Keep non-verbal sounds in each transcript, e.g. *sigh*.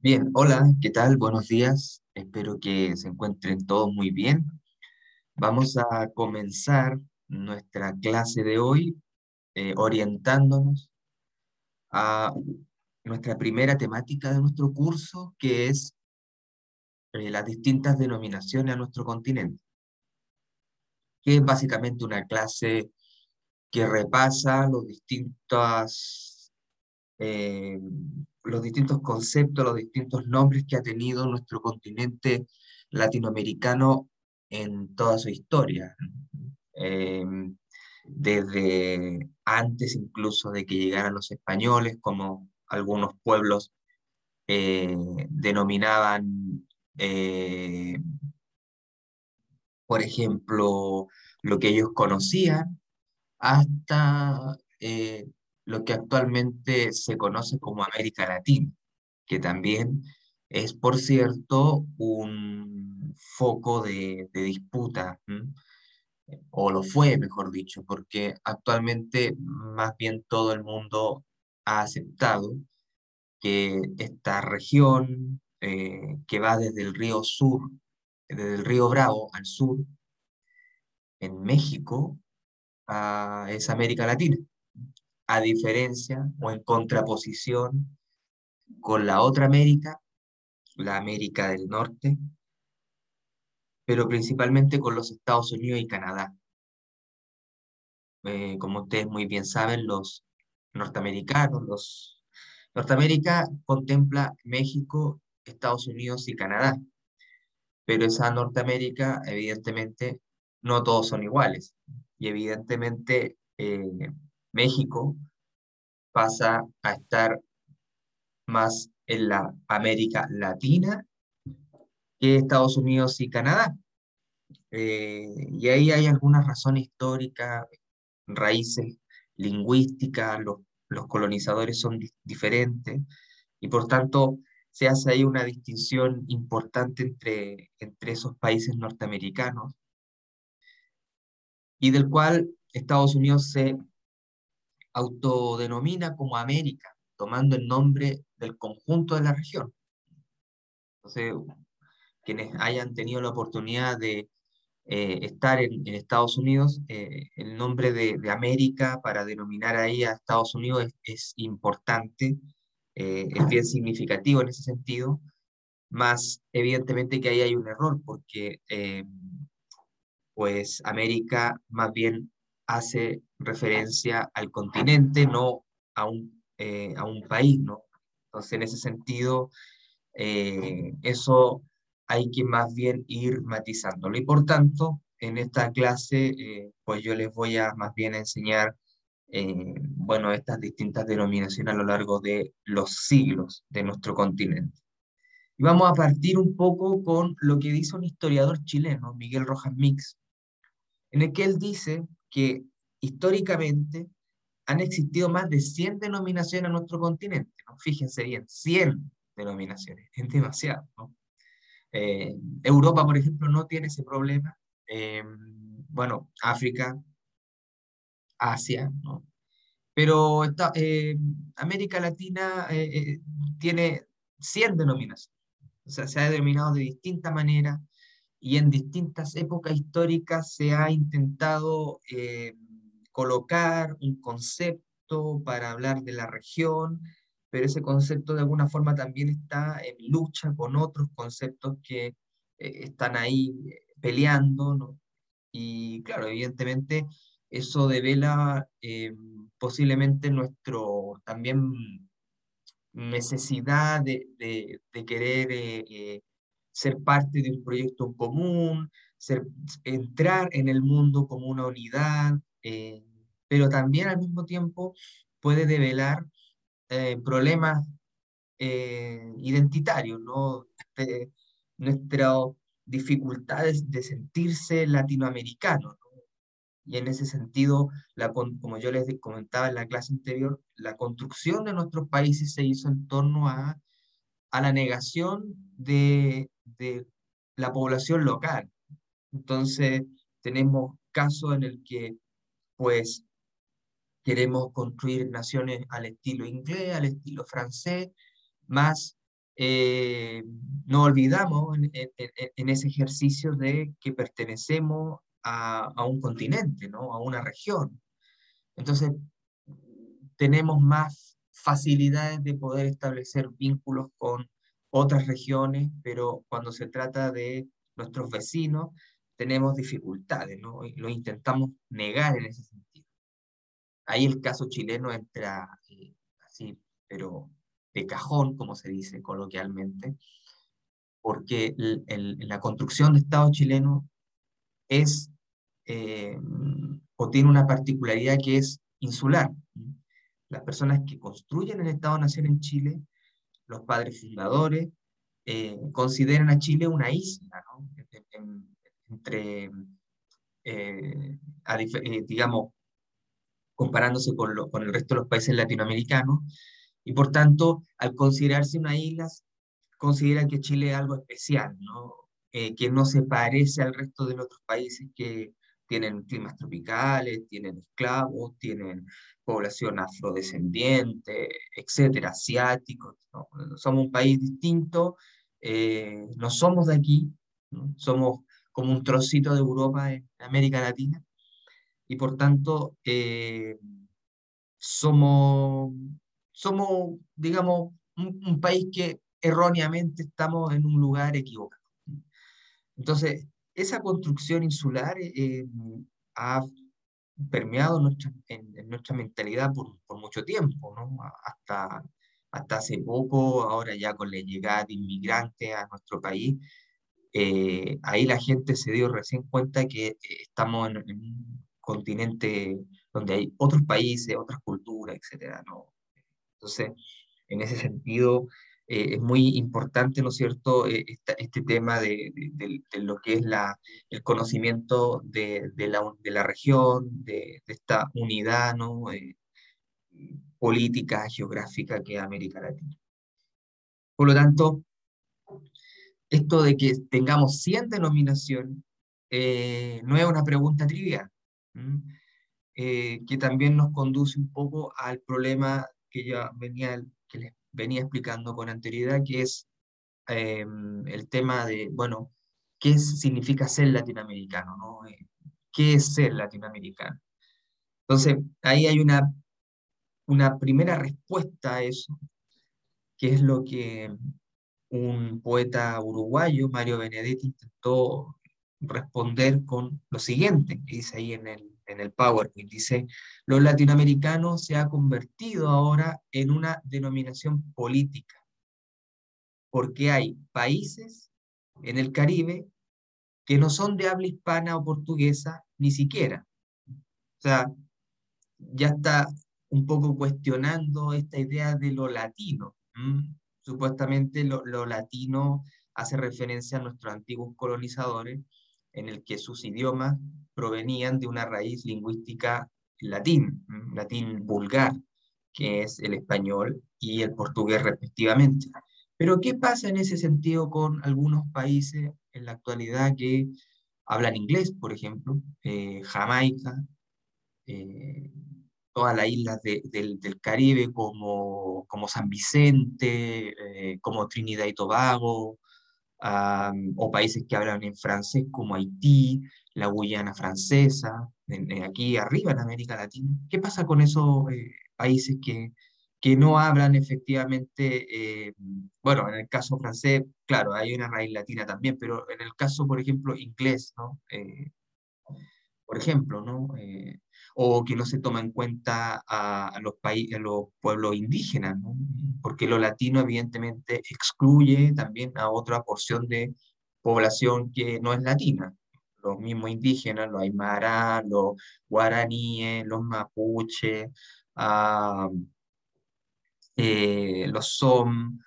Bien, hola, ¿qué tal? Buenos días. Espero que se encuentren todos muy bien. Vamos a comenzar nuestra clase de hoy eh, orientándonos a nuestra primera temática de nuestro curso, que es eh, las distintas denominaciones a nuestro continente, que es básicamente una clase que repasa los distintos, eh, los distintos conceptos, los distintos nombres que ha tenido nuestro continente latinoamericano en toda su historia. Em, desde antes incluso de que llegaran los españoles, como algunos pueblos eh, denominaban, eh, por ejemplo, lo que ellos conocían, hasta eh, lo que actualmente se conoce como América Latina, que también es, por cierto, un foco de, disputa, o lo fue, mejor dicho, porque actualmente más bien todo el mundo ha aceptado que esta región eh, que va desde el río sur, desde el río Bravo al sur, en México, es América Latina, a diferencia o en contraposición con la otra América, la América del Norte, pero principalmente con los Estados Unidos y Canadá. Eh, como ustedes muy bien saben, los norteamericanos, los Norteamérica contempla México, Estados Unidos y Canadá, pero esa Norteamérica, evidentemente, no todos son iguales. Y evidentemente eh, México pasa a estar más en la América Latina que Estados Unidos y Canadá. Eh, y ahí hay algunas razones históricas, raíces lingüísticas, los, los colonizadores son diferentes y por tanto se hace ahí una distinción importante entre, entre esos países norteamericanos y del cual Estados Unidos se autodenomina como América, tomando el nombre del conjunto de la región. Entonces, quienes hayan tenido la oportunidad de eh, estar en, Estados Unidos, eh, el nombre de, América para denominar ahí a Estados Unidos es, importante, eh, es bien significativo en ese sentido, más evidentemente que ahí hay un error, porque pues América más bien hace referencia al continente, no a un, eh, a un país, ¿no? Entonces, en ese sentido, eh, eso hay que más bien ir matizándolo. Y por tanto, en esta clase, eh, pues yo les voy a más bien enseñar, bueno, estas distintas denominaciones a lo largo de los siglos de nuestro continente. Y vamos a partir un poco con lo que dice un historiador chileno, Miguel Rojas Mix, en el que él dice que históricamente han existido más de 100 denominaciones en nuestro continente. Fíjense bien, 100 denominaciones, *laughs* es demasiado. Eh, Europa, por ejemplo, no tiene ese problema. Eh, bueno, África, Asia, ¿no? pero eh, América Latina tiene 100 denominaciones. O sea, se ha denominado de distinta manera y en distintas épocas históricas se ha intentado eh, colocar un concepto para hablar de la región, pero ese concepto de alguna forma también está en lucha con otros conceptos que eh, están ahí eh, peleando, ¿no? Y claro, evidentemente eso devela posiblemente nuestro también necesidad de, de, de querer ser parte de un proyecto común, ser, entrar en el mundo como una unidad, eh, pero también al mismo tiempo puede develar eh, problemas eh, identitarios, ¿no? nuestras dificultades de sentirse latinoamericano. Y en ese sentido, la, como yo les comentaba en la clase anterior, la construcción de nuestros países se hizo en torno a, a la negación de, de la población local. Entonces, tenemos casos en el que, pues, queremos construir naciones al estilo inglés, al estilo francés, más eh, no olvidamos en, ese ejercicio de que pertenecemos a, un continente, ¿no? a una región. Entonces, tenemos más facilidades de poder establecer vínculos con otras regiones, pero cuando se trata de nuestros vecinos, tenemos dificultades, ¿no? Lo intentamos negar en ese sentido. Ahí el caso chileno entra eh, así, pero de cajón, como se dice coloquialmente, porque la construcción de Estado chileno es eh, o tiene una particularidad que es insular. Las personas que construyen el Estado-Nación en Chile, los padres fundadores, eh, consideran a Chile una isla, ¿no? entre, digamos, comparándose con, el resto de los países latinoamericanos, y por tanto, al considerarse una isla, considera que Chile es algo especial. Eh, que no se parece al resto de los otros países que tienen climas tropicales, tienen esclavos, tienen población afrodescendiente, etcétera, asiáticos. Somos un país distinto, eh, no somos de aquí, somos como un trocito de Europa en América Latina, y por tanto eh, somos somos, digamos, un, país que erróneamente estamos en un lugar equivocado. Entonces, esa construcción insular eh, ha permeado nuestra, en, nuestra mentalidad por, por, mucho tiempo, ¿no? Hasta, hasta hace poco, ahora ya con la llegada de inmigrantes a nuestro país, eh, ahí la gente se dio recién cuenta que eh, estamos en, en, un continente donde hay otros países, otras culturas, etcétera, ¿no? Entonces, en ese sentido, eh, es muy importante, ¿no es cierto?, eh, este tema de, lo que es el conocimiento de, la, región, de, esta unidad, eh, política, geográfica que es América Latina. Por lo tanto, esto de que tengamos 100 denominaciones no es una pregunta trivial, que también nos conduce un poco al problema que ya venía, que les venía explicando con anterioridad, que es em, el tema de, bueno, ¿qué significa ser latinoamericano? ¿no? Eh, ¿Qué es ser latinoamericano? Entonces, ahí hay una, una primera respuesta a eso, que es lo que un poeta uruguayo, Mario Benedetti, intentó responder con lo siguiente, que dice ahí en el, en el PowerPoint. Dice, los latinoamericanos se ha convertido ahora en una denominación política, porque hay países en el Caribe que no son de habla hispana o portuguesa ni siquiera. O sea, ya está un poco cuestionando esta idea de lo latino. Supuestamente lo, lo latino hace referencia a nuestros antiguos colonizadores, en el que sus idiomas provenían de una raíz lingüística latín, latín vulgar, que es el español y el portugués respectivamente. Pero ¿qué pasa en ese sentido con algunos países en la actualidad que hablan inglés, por ejemplo, eh, Jamaica, eh, todas las islas del, Caribe como, como San Vicente, eh, como Trinidad y Tobago, o países que hablan en francés como Haití, la Guyana francesa, aquí arriba en América Latina. ¿Qué pasa con esos eh, países que, que no hablan efectivamente, eh, bueno, en el caso francés, claro, hay una raíz latina también, pero en el caso, por ejemplo, inglés, ¿no? Eh, por ejemplo, ¿no? O que no se toma en cuenta a, los, a los pueblos indígenas, porque lo latino evidentemente excluye también a otra porción de población que no es latina, los mismos indígenas, los aymara, los guaraníes, los mapuches, eh, los som,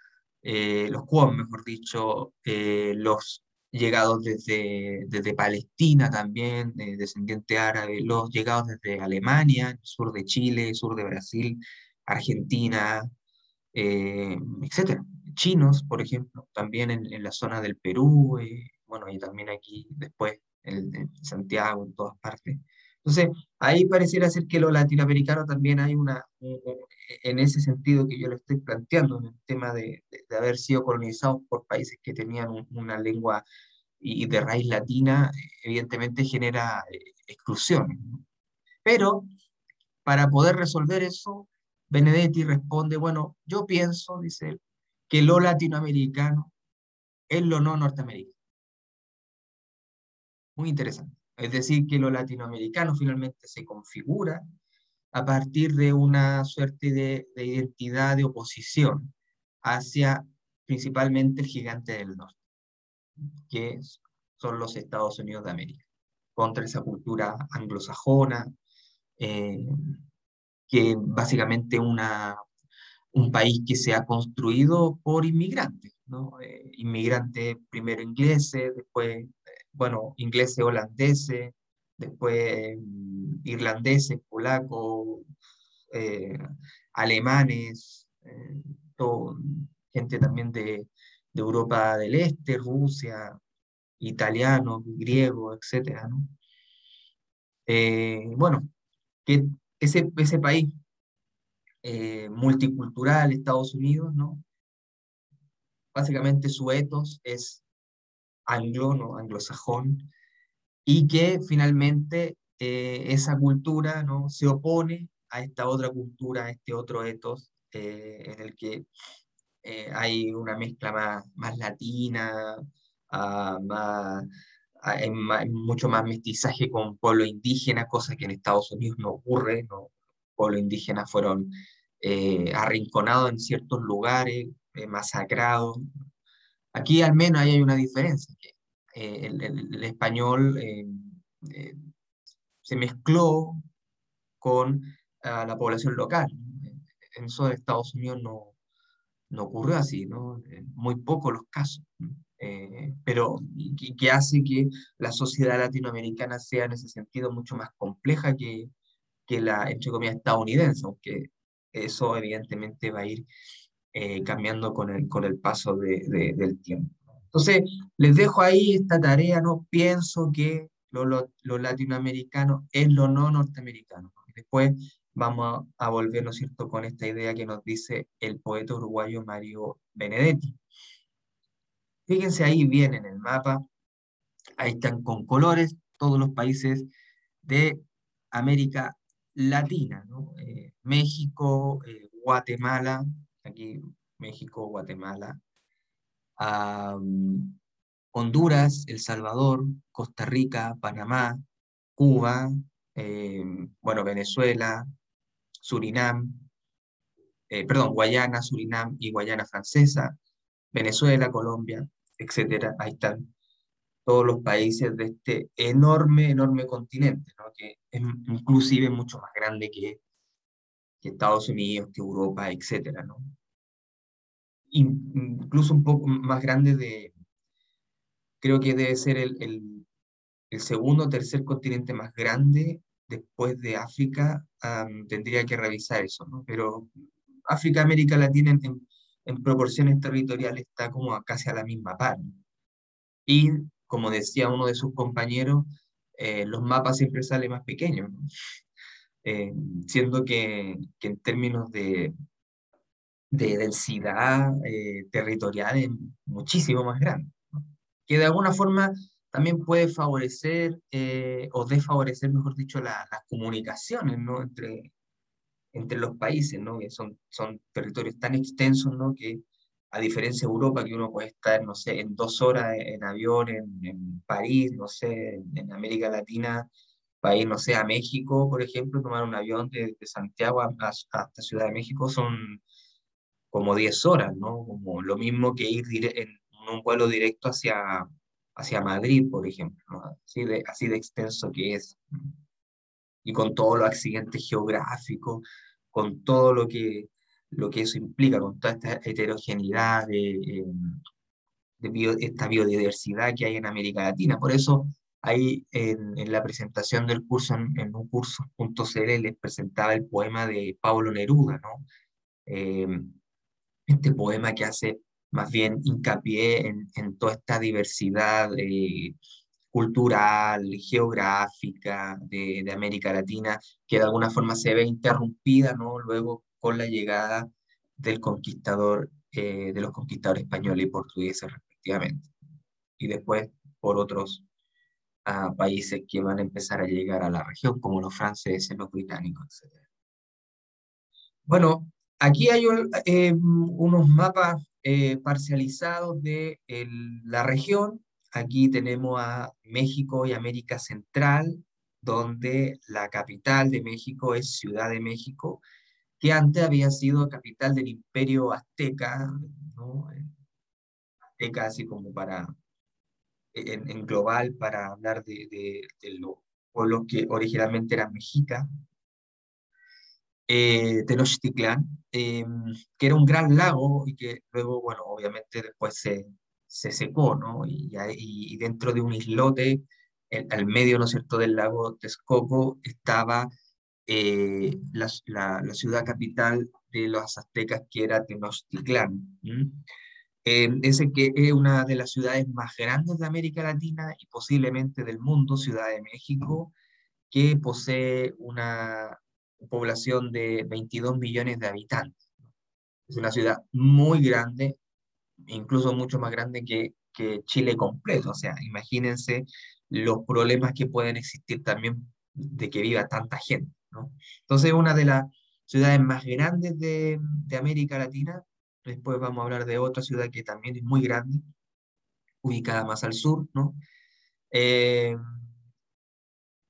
eh, los cuom, mejor dicho, eh, los llegados desde, desde Palestina también, de descendiente árabe, los llegados desde Alemania, sur de Chile, sur de Brasil, Argentina, eh, etcétera. Chinos, por ejemplo, también en, en la zona del Perú, eh, bueno, y también aquí después en, Santiago, en todas partes, Entonces, ahí pareciera ser que lo latinoamericano también hay una, en ese sentido que yo lo estoy planteando, en el tema de, de, haber sido colonizados por países que tenían una lengua y, de raíz latina, evidentemente genera eh, exclusiones. Pero para poder resolver eso, Benedetti responde, bueno, yo pienso, dice él, que lo latinoamericano es lo no norteamericano. Muy interesante. Es decir, que lo latinoamericano finalmente se configura a partir de una suerte de, identidad de oposición hacia principalmente el gigante del norte, que son los Estados Unidos de América, contra esa cultura anglosajona, eh, que básicamente una, un país que se ha construido por inmigrantes, ¿no? Eh, inmigrantes primero ingleses, después, bueno, ingleses holandeses, después mm, irlandeses, polacos, eh, alemanes, eh, gente también de, de, Europa del Este, Rusia, italiano, griego, etc. ¿no? bueno, ese, ese país eh, multicultural, Estados Unidos, ¿no? Básicamente su etos es anglo, anglosajón, y que finalmente eh, esa cultura ¿no? se opone a esta otra cultura, a este otro etos, eh, en el que hay una mezcla más, más latina, ah, más, hay mucho más mestizaje con pueblo indígena, cosa que en Estados Unidos no ocurre, ¿no? pueblos indígenas fueron eh, arrinconados en ciertos lugares, eh, masacrados. Aquí al menos hay una diferencia, que eh, el, español se mezcló con la población local. En eso de Estados Unidos no, no ocurrió así, ¿no? muy pocos los casos. pero que, hace que la sociedad latinoamericana sea en ese sentido mucho más compleja que, que la, entre comillas, estadounidense, aunque eso evidentemente va a ir eh, cambiando con el, con el paso de, del tiempo. Entonces, les dejo ahí esta tarea, ¿no? Pienso que lo, lo, latinoamericano es lo no norteamericano. Después vamos a, volver, ¿no es cierto?, con esta idea que nos dice el poeta uruguayo Mario Benedetti. Fíjense ahí bien en el mapa, ahí están con colores todos los países de América latina, ¿no? Eh, México, eh, Guatemala, aquí México, Guatemala, Honduras, El Salvador, Costa Rica, Panamá, Cuba, eh, bueno, Venezuela, Surinam, perdón, Guayana, Surinam y Guayana Francesa, Venezuela, Colombia, etcétera. Ahí están todos los países de este enorme, enorme continente, que es inclusive mucho más grande que, que Estados Unidos, que Europa, etc. ¿no? Incluso un poco más grande de, creo que debe ser el, segundo o tercer continente más grande después de África, tendría que revisar eso, pero África, América Latina en, en, proporciones territoriales está como casi a la misma par. Y como decía uno de sus compañeros, eh, los mapas siempre salen más pequeños, eh, siendo que, en términos de, de densidad eh, territorial es muchísimo más grande, que de alguna forma también puede favorecer o desfavorecer, mejor dicho, las comunicaciones ¿no? entre, entre los países, ¿no? que son, son territorios tan extensos ¿no? que a diferencia de Europa, que uno puede estar, no sé, en dos horas en avión en, París, no sé, en, América Latina, para ir, no sé, a México, por ejemplo, tomar un avión de, Santiago hasta Ciudad de México son como 10 horas, ¿no? Como lo mismo que ir en un vuelo directo hacia, hacia Madrid, por ejemplo, así, de, así de extenso que es. Y con todos los accidentes geográficos, con todo lo que lo que eso implica, con toda esta heterogeneidad de, eh, de esta biodiversidad que hay en América Latina. Por eso ahí en, en la presentación del curso, en, en un curso.cl, les presentaba el poema de Pablo Neruda, ¿no? Eh, este poema que hace más bien hincapié en, en toda esta diversidad eh, cultural, geográfica de, América Latina, que de alguna forma se ve interrumpida, ¿no? Luego con la llegada del conquistador, eh, de los conquistadores españoles y portugueses respectivamente. Y después por otros ah, países que van a empezar a llegar a la región, como los franceses, los británicos, etc. Bueno, aquí hay eh, unos mapas eh, parcializados de la región Aquí tenemos a México y América Central, donde la capital de México es Ciudad de México, que antes había sido capital del imperio azteca, ¿no? como para, en, global, para hablar de, de, los pueblos que originalmente eran mexicas, eh, Tenochtitlán, em, que era un gran lago y que luego, bueno, obviamente después se, se secó, ¿no? Y, y dentro de un islote, al medio, ¿no es cierto?, del lago Texcoco, estaba eh, la, la, ciudad capital de los aztecas, que era Tenochtitlán. Eh, ese que es una de las ciudades más grandes de América Latina y posiblemente del mundo, Ciudad de México, que posee una población de 22 millones de habitantes. Es una ciudad muy grande, incluso mucho más grande que, que Chile completo. O sea, imagínense los problemas que pueden existir también de que viva tanta gente. ¿no? Entonces, una de las ciudades más grandes de, de, América Latina. Después vamos a hablar de otra ciudad que también es muy grande, ubicada más al sur, ¿no? Eh,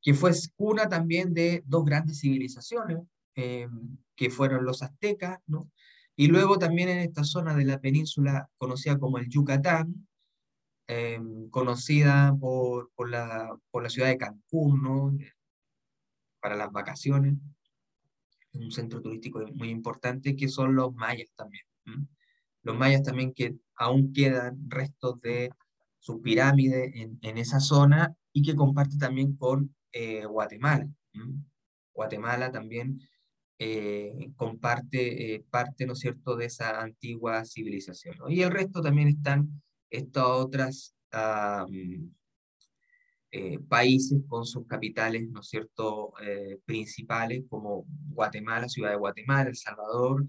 que fue cuna también de dos grandes civilizaciones, eh, que fueron los aztecas, ¿no? Y luego también en esta zona de la península conocida como el Yucatán, em, conocida por, por, la, por, la, ciudad de Cancún, ¿no? para las vacaciones, un centro turístico muy importante, que son los mayas también. Los mayas también que aún quedan restos de su pirámide en, esa zona y que comparte también con eh, Guatemala. Guatemala también eh, comparte eh, parte, ¿no es cierto?, de esa antigua civilización. Y el resto también están estos otros eh, países con sus capitales, ¿no es cierto?, principales, como Guatemala, Ciudad de Guatemala, El Salvador,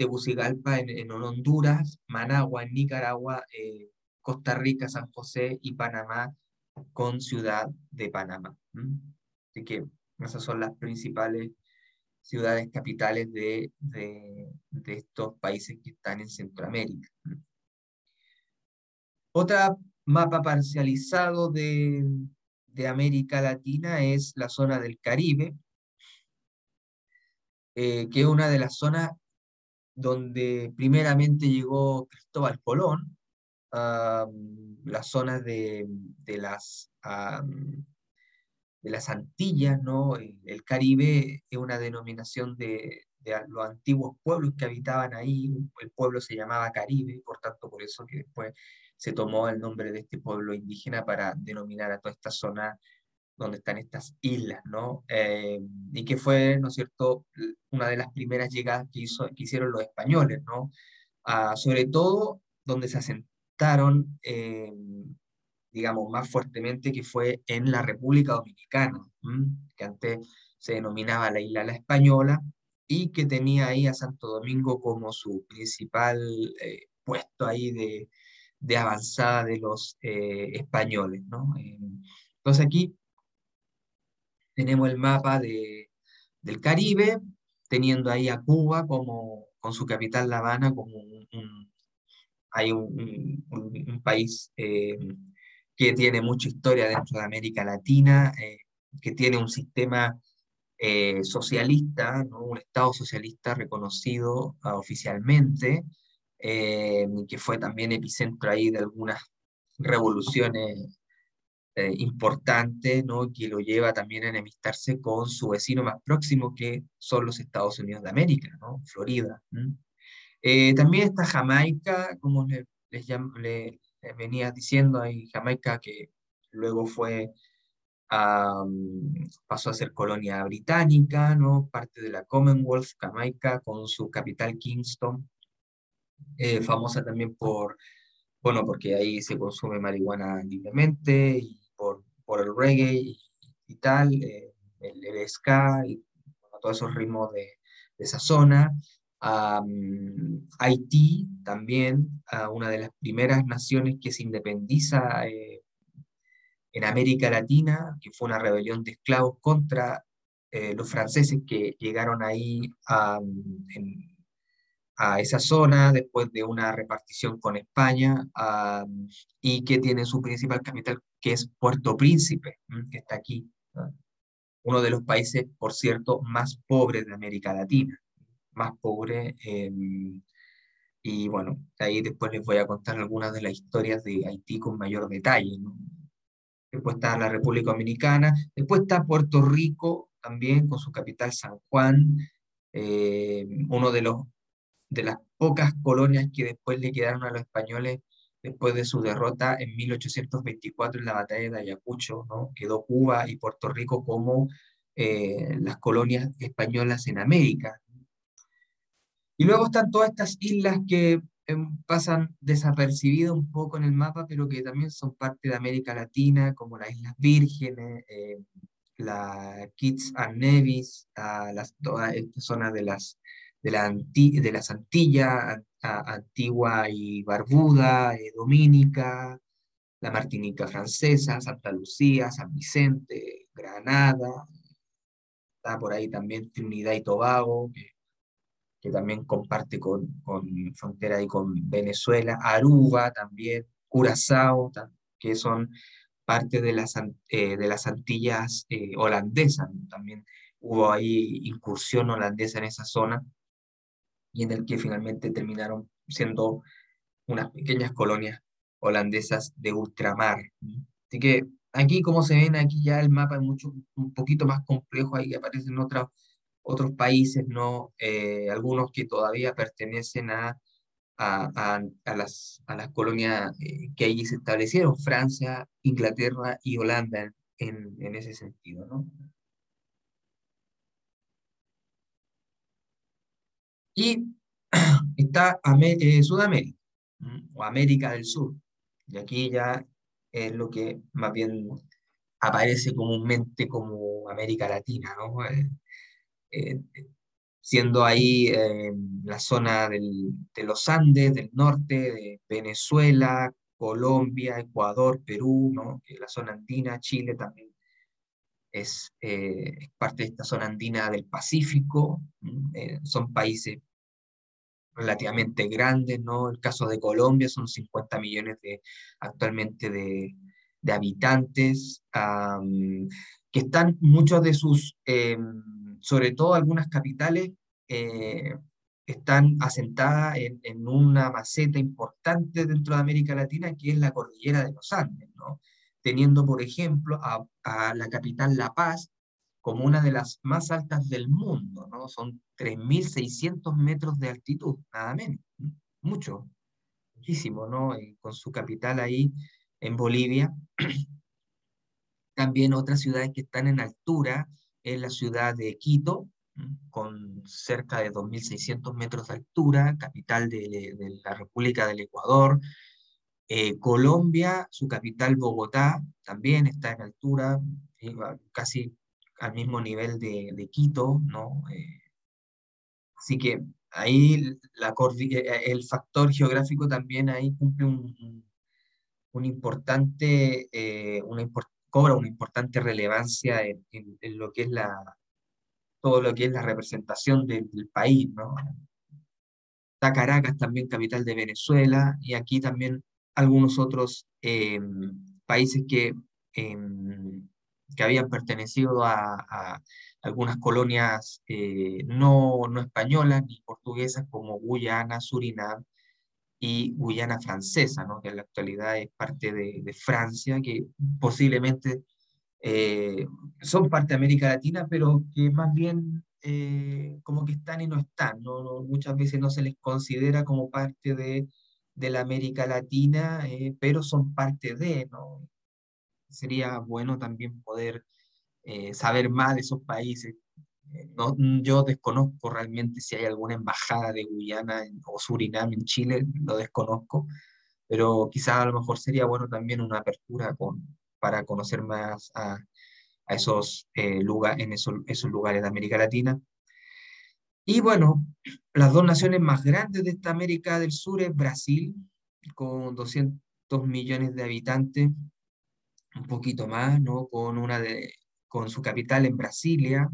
Tegucigalpa en, Honduras, Managua en Nicaragua, Costa Rica, San José y Panamá con Ciudad de Panamá. Así que esas son las principales ciudades capitales de, de, estos países que están en Centroamérica. Otra mapa parcializado de, de América Latina es la zona del Caribe, eh, que es una de las zonas donde primeramente llegó Cristóbal Colón, las zonas de, de las de las Antillas, ¿no? El, Caribe es una denominación de, los antiguos pueblos que habitaban ahí, el pueblo se llamaba Caribe, por tanto por eso que después se tomó el nombre de este pueblo indígena para denominar a toda esta zona donde están estas islas, ¿no? Eh, y que fue, ¿no es cierto?, una de las primeras llegadas que, hizo, que hicieron los españoles, ¿no? Ah, sobre todo donde se asentaron eh, digamos, más fuertemente, que fue en la República Dominicana, que antes se denominaba la Isla La Española, y que tenía ahí a Santo Domingo como su principal eh, puesto ahí de, de, avanzada de los eh, españoles. ¿no? entonces aquí tenemos el mapa de, del Caribe, teniendo ahí a Cuba como, con su capital La Habana como un, hay un, país eh, que tiene mucha historia dentro de América Latina, eh, que tiene un sistema eh, socialista, un Estado socialista reconocido uh, oficialmente, que fue también epicentro ahí de algunas revoluciones importantes, ¿no? que lo lleva también a enemistarse con su vecino más próximo, que son los Estados Unidos de América, ¿no? Florida. también está Jamaica, como les, les, eh, venía diciendo ahí Jamaica que luego fue pasó a ser colonia británica, ¿no? parte de la Commonwealth, Jamaica, con su capital Kingston, eh, famosa también por, bueno, porque ahí se consume marihuana libremente y por el reggae y, tal, el, el, ska y todos esos ritmos de, esa zona. Haití también, una de las primeras naciones que se independiza eh, en América Latina, que fue una rebelión de esclavos contra eh, los franceses que llegaron ahí a, a, esa zona después de una repartición con España y que tiene su principal capital, que es Puerto Príncipe, que está aquí. Uno de los países, por cierto, más pobres de América Latina más pobre. Em, y bueno, ahí después les voy a contar algunas de las historias de Haití con mayor detalle. Después está la República Dominicana, después está Puerto Rico también con su capital San Juan, eh, uno de, los, de las pocas colonias que después le quedaron a los españoles después de su derrota en 1824 en la batalla de Ayacucho, ¿no? quedó Cuba y Puerto Rico como eh, las colonias españolas en América. Y luego están todas estas islas que em, pasan desapercibidas un poco en el mapa, pero que también son parte de América Latina, como las Islas Vírgenes, eh, la Kitts and Nevis, las, toda esta zona de las, de la, de las Antillas, Antigua y Barbuda, eh, Dominica, la Martinica Francesa, Santa Lucía, San Vicente, Granada, está por ahí también Trinidad y Tobago, que también comparte con, con frontera ahí con Venezuela, Aruba también, Curazao, que son parte de las, eh, de las Antillas eh, holandesas. También hubo ahí incursión holandesa en esa zona y en el que finalmente terminaron siendo unas pequeñas colonias holandesas de ultramar. Así que aquí, como se ven, aquí ya el mapa es mucho, un poquito más complejo, ahí aparecen otras otros países, ¿no? Eh, algunos que todavía pertenecen a, a, a, las, a las colonias eh, que allí se establecieron, Francia, Inglaterra y Holanda en, en ese sentido. ¿no? Y *clears throat* está eh, Sudamérica, o América del Sur. Y aquí ya es lo que más bien aparece comúnmente como América Latina, ¿no? Eh, siendo ahí eh, la zona de los Andes, del norte, de Venezuela, Colombia, Ecuador, Perú, la zona andina, Chile también es, eh, parte de esta zona andina del Pacífico, son países relativamente grandes, ¿no? El caso de Colombia son 50 millones de, actualmente de, habitantes, que están muchos de sus em, sobre todo algunas capitales, eh, están asentadas en, una maceta importante dentro de América Latina, que es la cordillera de los Andes, ¿no? teniendo, por ejemplo, a, la capital La Paz como una de las más altas del mundo, ¿no? son 3.600 metros de altitud, nada menos, mucho, muchísimo, ¿no? con su capital ahí en Bolivia. *clears throat* También otras ciudades que están en altura, en la ciudad de Quito, con cerca de 2.600 metros de altura, capital de, la República del Ecuador. Eh, Colombia, su capital Bogotá, también está en altura, eh, casi al mismo nivel de, Quito, ¿no? Eh, así que ahí la, el factor geográfico también ahí cumple un, un importante, una importante cobra una importante relevancia en, lo que es la, todo lo que es la representación del, país, ¿no? Está Caracas también capital de Venezuela y aquí también algunos otros países que, em, que habían pertenecido a, algunas colonias eh, no, no españolas ni portuguesas como Guyana, Surinam y Guyana Francesa, que en la actualidad es parte de, Francia, que posiblemente eh, son parte de América Latina, pero que más bien eh, como que están y no están. ¿no? Muchas veces no se les considera como parte de, de la América Latina, pero son parte de. Sería bueno también poder saber más de esos países, no, yo desconozco realmente si hay alguna embajada de Guyana o Surinam en Chile, lo desconozco, pero quizás a lo mejor sería bueno también una apertura para conocer más a, esos, eh, lugares, en esos lugares de América Latina. Y bueno, las dos naciones más grandes de esta América del Sur es Brasil, con 200 millones de habitantes, un poquito más, ¿no? Con, una de, con su capital en Brasilia,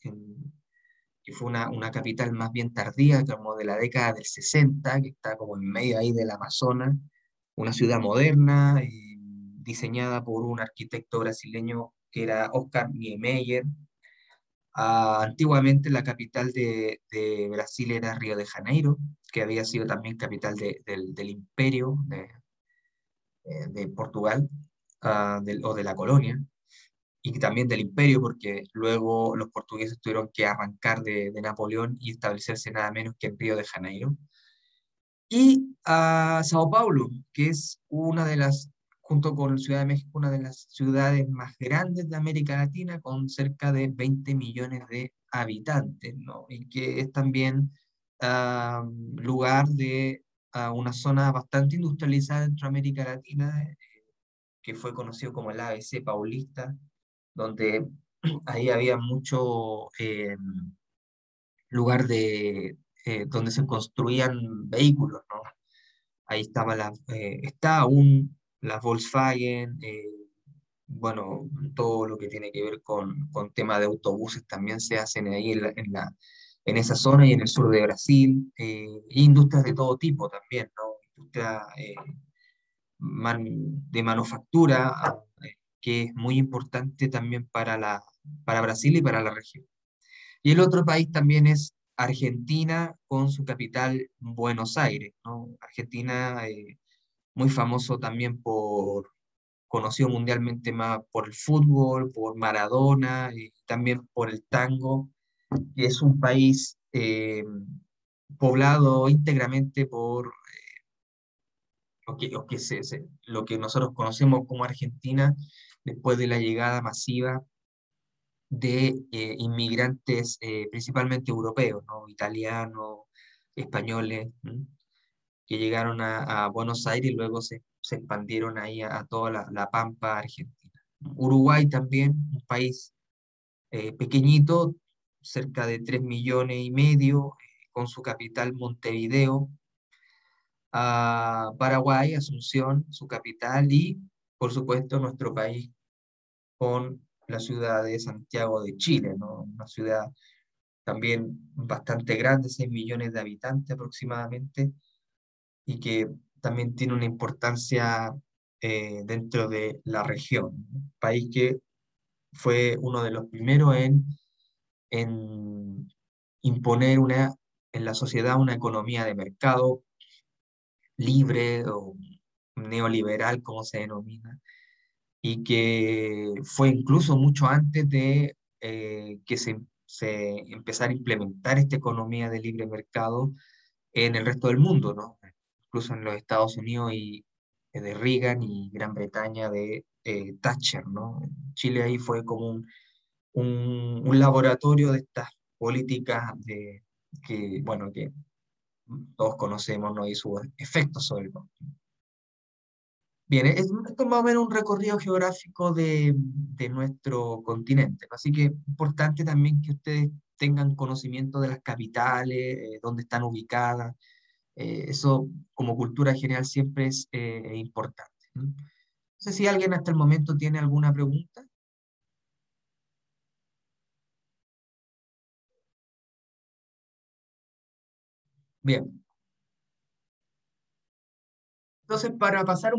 que fue una, una, capital más bien tardía, como de la década del 60, que está como en medio ahí del Amazonas, una ciudad moderna, eh, diseñada por un arquitecto brasileño que era Oscar Niemeyer, antiguamente la capital de, Brasil era Río de Janeiro, que había sido también capital del, imperio de, eh, Ah, o de la colonia, y también del imperio, porque luego los portugueses tuvieron que arrancar de, Napoleón y establecerse nada menos que en Río de Janeiro. Y a Sao Paulo, que es una de las junto con Ciudad de México, una de las ciudades más grandes de América Latina, con cerca de 20 millones de habitantes, ¿no? Y que es también lugar de una zona bastante industrializada dentro de América Latina, que fue conocido como el ABC Paulista, donde *clears throat* ahí había mucho eh, lugar de, eh, donde se construían vehículos, ¿no? Ahí estaba la, está aún la Volkswagen, eh, bueno, todo lo que tiene que ver con, con tema de autobuses también se hacen ahí en, la, en, esa zona y en el sur de Brasil, eh, industrias de todo tipo también, ¿no? Industria eh, de manufactura, que es muy importante también para, la, para Brasil y para la región. Y el otro país también es Argentina con su capital Buenos Aires. Argentina muy famoso también por, conocido mundialmente más por el fútbol, por Maradona y también por el tango, que es un país eh, poblado íntegramente por eh, lo, que, lo, que se, lo que nosotros conocemos como Argentina después de la llegada masiva de eh, inmigrantes principalmente europeos, ¿no? italianos, españoles que llegaron a, Buenos Aires y luego se, expandieron ahí a, toda la, Pampa Argentina. Uruguay también, un país eh, pequeñito, cerca de 3 millones y medio, eh, con su capital Montevideo. Paraguay, Asunción, su capital, y por supuesto nuestro país con la ciudad de Santiago de Chile, ¿no? una ciudad también bastante grande, 6 millones de habitantes aproximadamente, y que también tiene una importancia eh, dentro de la región. país que fue uno de los primeros en, en imponer una, en la sociedad una economía de mercado libre o neoliberal, como se denomina, y que fue incluso mucho antes de eh, que se, empezara a implementar esta economía de libre mercado en el resto del mundo, ¿no? incluso en los Estados Unidos y eh, de Reagan y Gran Bretaña de eh, Thatcher, ¿no? Chile ahí fue como un, un, laboratorio de estas políticas de, que, bueno, que todos conocemos, ¿no? Y sus efectos sobre el Bien, esto es más o menos un recorrido geográfico de, de nuestro continente, así que importante también que ustedes tengan conocimiento de las capitales, eh, dónde están ubicadas, eh, eso como cultura general siempre es eh, importante. ¿no? sé si alguien hasta el momento tiene alguna pregunta. Bien. Entonces, para pasar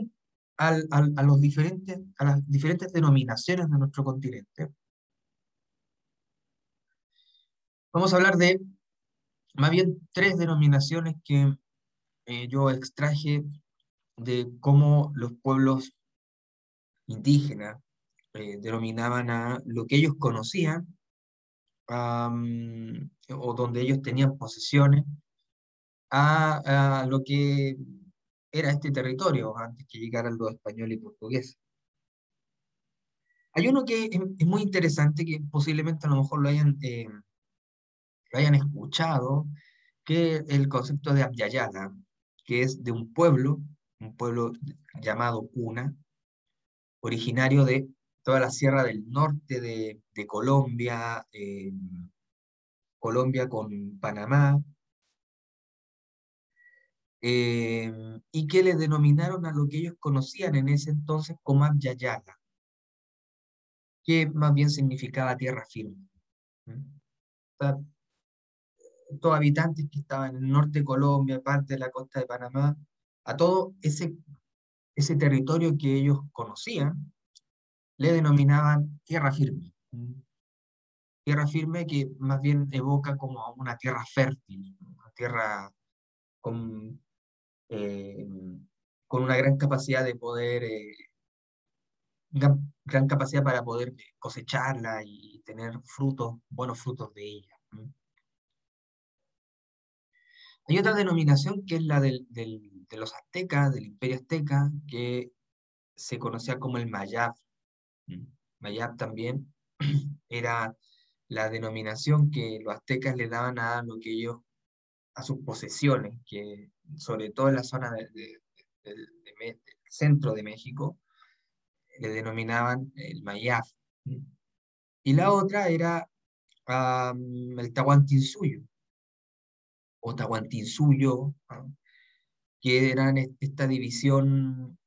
a, los diferentes, a las diferentes denominaciones de nuestro continente, vamos a hablar de más bien tres denominaciones que eh, yo extraje de cómo los pueblos indígenas eh, denominaban a lo que ellos conocían o donde ellos tenían posesiones a, lo que era este territorio antes que llegaran los españoles y portugueses. Hay uno que es, muy interesante, que posiblemente a lo mejor lo hayan, eh, lo hayan escuchado, que es el concepto de Abyayala que es de un pueblo, un pueblo llamado Cuna, originario de toda la sierra del norte de, Colombia, Colombia con Panamá, y que le denominaron a lo que ellos conocían en ese entonces como Abyayala, que más bien significaba tierra firme. todos habitantes que estaban en el norte de Colombia, parte de la costa de Panamá, a todo ese, ese territorio que ellos conocían, le denominaban tierra firme. Tierra firme que más bien evoca como una tierra fértil, una tierra con, eh, con una gran capacidad de poder, eh, gran, capacidad para poder cosecharla y tener frutos, buenos frutos de ella. Hay otra denominación que es la del, de los aztecas, del imperio azteca, que se conocía como el Mayab. Mayab también *clears throat* era la denominación que los aztecas le daban a lo que ellos, a sus posesiones, que sobre todo en la zona del centro de México, le denominaban el Mayab. Y la otra era el Tahuantinsuyo, o Tahuantinsuyo, que eran esta división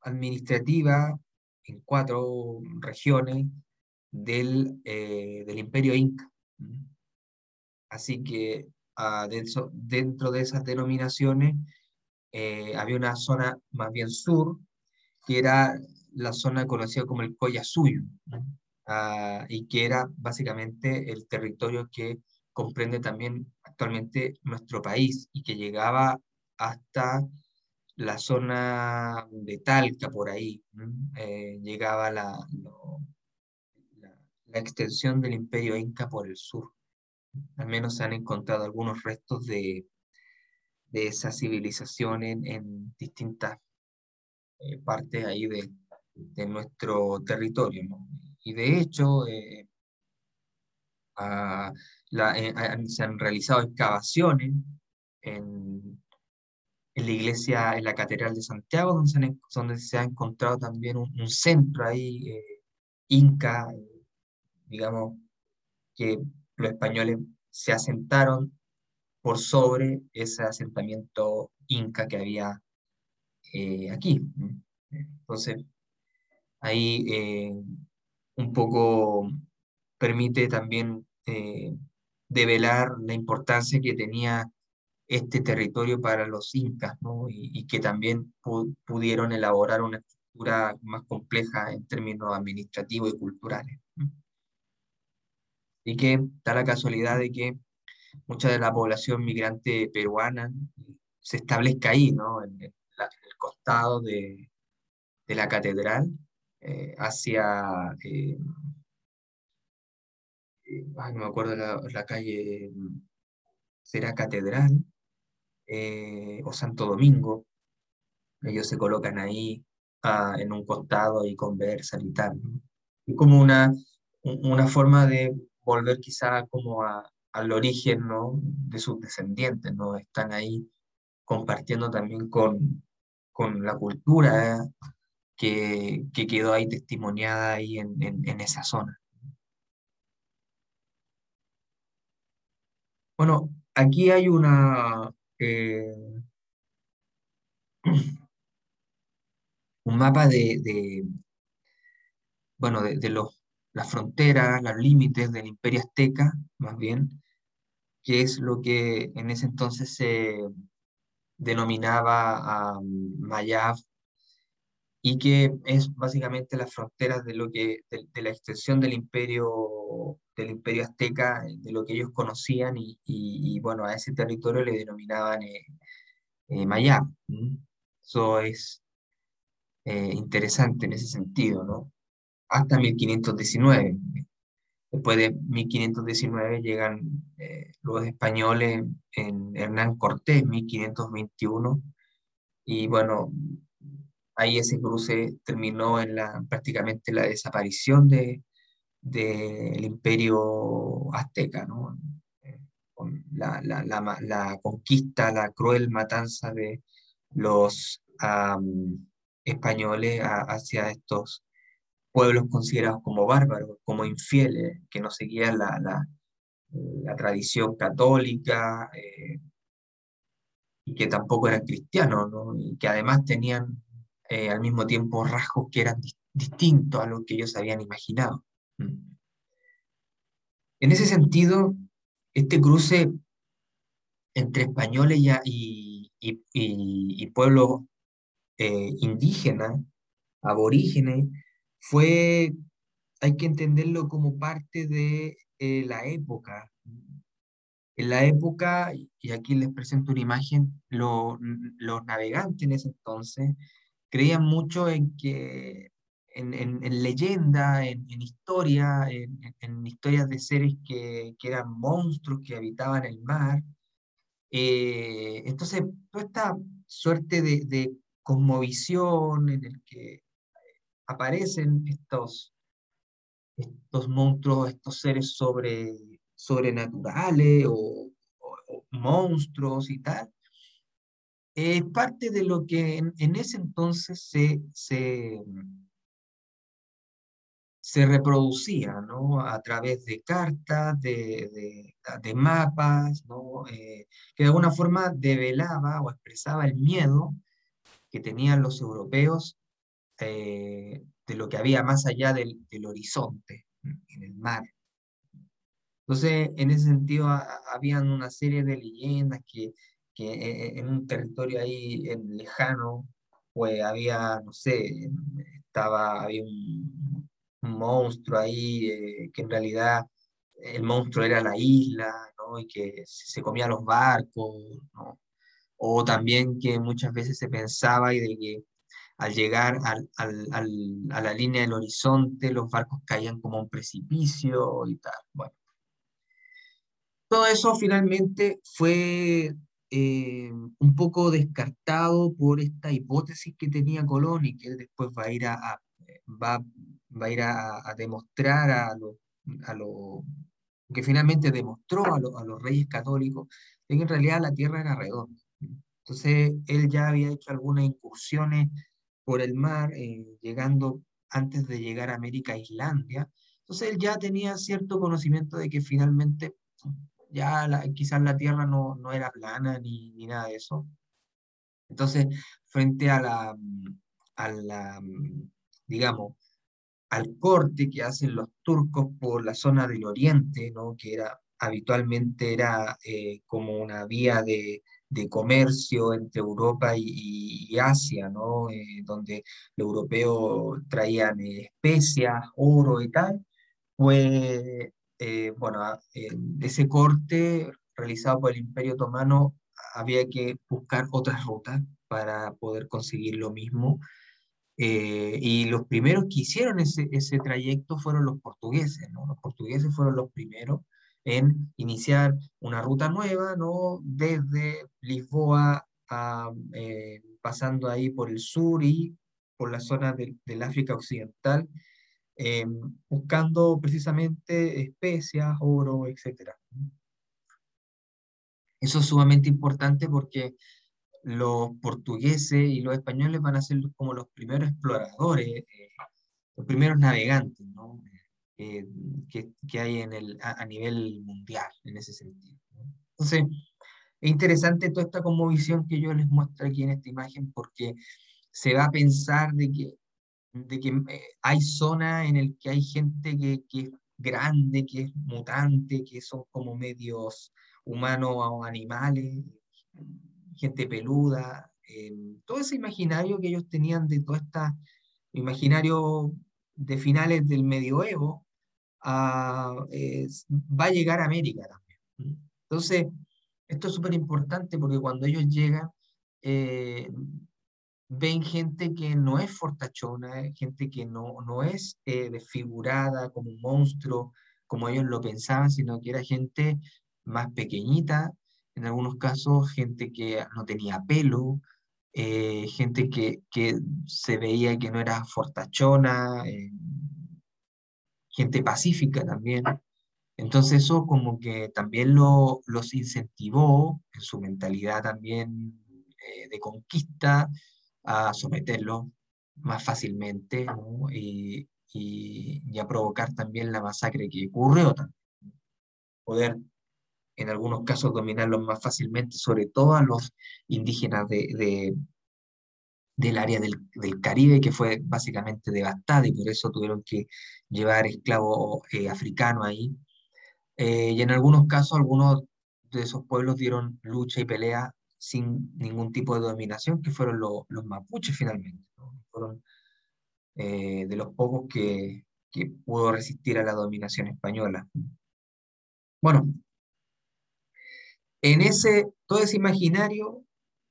administrativa en cuatro regiones del, eh, del imperio inca. Así que ah, dentro, de esas denominaciones eh, había una zona más bien sur, que era la zona conocida como el Collasuyo, ah, y que era básicamente el territorio que comprende también actualmente nuestro país y que llegaba hasta la zona de Talca, por ahí, eh, llegaba la, la, extensión del imperio inca por el sur. Al menos se han encontrado algunos restos de, de esa civilización en, distintas eh, partes ahí de, de, nuestro territorio. Y de hecho, eh, se han realizado excavaciones en, en la iglesia, en la Catedral de Santiago, donde se, ha encontrado también un, centro ahí, eh, inca, digamos, que los españoles se asentaron por sobre ese asentamiento inca que había eh, aquí. Entonces, ahí eh, un poco permite también develar la importancia que tenía este territorio para los incas, y, que también pudieron elaborar una estructura más compleja en términos administrativos y culturales. Y que da la casualidad de que mucha de la población migrante peruana se establezca ahí, ¿no? en, el costado de, de la catedral, eh, hacia, eh, eh, no me acuerdo la, calle, será Catedral, eh, o Santo Domingo. Ellos se colocan ahí ah, en un costado y conversan y tal. Y como una, una forma de volver quizá como al origen ¿no? de sus descendientes, ¿no? Están ahí compartiendo también con, con la cultura que, que, quedó ahí testimoniada ahí en, en, esa zona. Bueno, aquí hay una, eh, *clears throat* un mapa de, bueno, de, los, las fronteras, los límites del imperio azteca, más bien, que es lo que en ese entonces se denominaba a Mayab y que es básicamente las fronteras de lo que de, la extensión del imperio del imperio azteca de lo que ellos conocían y, bueno a ese territorio le denominaban eh, eh Mayab eso es eh, interesante en ese sentido no hasta 1519 después de 1519 llegan eh, los españoles en Hernán Cortés 1521 y bueno ahí ese cruce terminó en la, prácticamente la desaparición del de, imperio azteca, ¿no? Con la, la, la, conquista, la cruel matanza de los españoles hacia estos pueblos considerados como bárbaros, como infieles, que no seguían la, la, tradición católica eh, y que tampoco eran cristianos, y que además tenían eh, al mismo tiempo rasgos que eran distintos a lo que ellos habían imaginado. Mm. En ese sentido, este cruce entre españoles y, y, y, pueblos eh, indígenas, aborígenes, fue, hay que entenderlo como parte de eh, la época. En la época, y aquí les presento una imagen, los navegantes en ese entonces creían mucho en que en, en, leyenda, en, historia, en, historias de seres que, que, eran monstruos que habitaban el mar. Eh, entonces, toda esta suerte de, de cosmovisión en el que aparecen estos, estos monstruos, estos seres sobre, sobrenaturales o, monstruos y tal, es parte de lo que en, ese entonces se, se, se reproducía ¿no? a través de cartas, de, de, mapas, ¿no? Eh, que de alguna forma develaba o expresaba el miedo que tenían los europeos eh, de lo que había más allá del, horizonte, en el mar. Entonces, en ese sentido, habían una serie de leyendas que, que eh, eh, en un territorio ahí en lejano, pues había, no sé, estaba, había un, monstruo ahí, que en realidad el monstruo era la isla, ¿no? Y que se comía los barcos, ¿no? O también que muchas veces se pensaba y de que al llegar al, a la línea del horizonte, los barcos caían como un precipicio y tal. Bueno. Todo eso finalmente fue eh, un poco descartado por esta hipótesis que tenía Colón y que después va a ir a, va, va, a, ir a, demostrar a lo, a lo, que finalmente demostró a, a los reyes católicos, de que en realidad la Tierra era redonda. Entonces él ya había hecho algunas incursiones por el mar, eh, llegando antes de llegar a América, Islandia. Entonces él ya tenía cierto conocimiento de que finalmente ya quizás la Tierra no, no era plana ni, ni, nada de eso. Entonces, frente a la, a la, digamos, al corte que hacen los turcos por la zona del oriente, ¿no? que era habitualmente era eh, como una vía de, de comercio entre Europa y, Asia, ¿no? Eh, donde los europeos traían eh, especias, oro y tal, pues, bueno, ese corte realizado por el Imperio Otomano había que buscar otras rutas para poder conseguir lo mismo. y los primeros que hicieron ese, ese trayecto fueron los portugueses, ¿no? Los portugueses fueron los primeros en iniciar una ruta nueva, ¿no? Desde Lisboa, eh, pasando ahí por el sur y por la zona del África Occidental, eh, buscando precisamente especias, oro, etc. Eso es sumamente importante porque los portugueses y los españoles van a ser como los primeros exploradores, eh, los primeros navegantes, ¿no? Eh, que, hay en el, a, nivel mundial en ese sentido. Entonces, es interesante toda esta conmovisión que yo les muestro aquí en esta imagen porque se va a pensar de que, de que eh, hay zonas en las que hay gente que, que, es grande, que es mutante, que son como medios humanos o animales, gente peluda, eh, todo ese imaginario que ellos tenían de todo este imaginario de finales del medioevo, va a llegar a América también. Entonces, esto es súper importante porque cuando ellos llegan, eh, ven gente que no es fortachona, gente que no, no es eh, desfigurada como un monstruo, como ellos lo pensaban, sino que era gente más pequeñita, en algunos casos gente que no tenía pelo, eh, gente que, que, se veía que no era fortachona, gente pacífica también. Entonces eso como que también lo, los incentivó en su mentalidad también eh, de conquista a someterlo más fácilmente y, a provocar también la masacre que ocurrió. Poder en algunos casos dominarlos más fácilmente, sobre todo a los indígenas de, del área del, Caribe, que fue básicamente devastada y por eso tuvieron que llevar esclavos eh, africanos ahí. Eh, y en algunos casos, algunos de esos pueblos dieron lucha y pelea sin ningún tipo de dominación, que fueron los mapuches finalmente. Fueron eh, de los pocos que, que pudo resistir a la dominación española. Bueno, en ese, todo ese imaginario,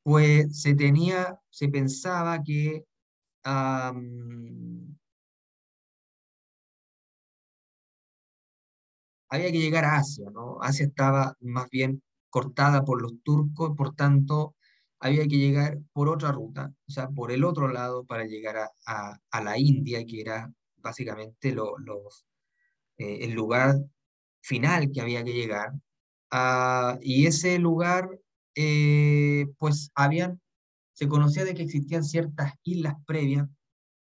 pues se tenía, se pensaba que había que llegar a Asia, ¿no? Asia estaba más bien cortada por los turcos, por tanto, había que llegar por otra ruta, o sea, por el otro lado para llegar a, la India, que era básicamente los, eh, el lugar final que había que llegar. Ah, y ese lugar, eh, pues, habían, se conocía de que existían ciertas islas previas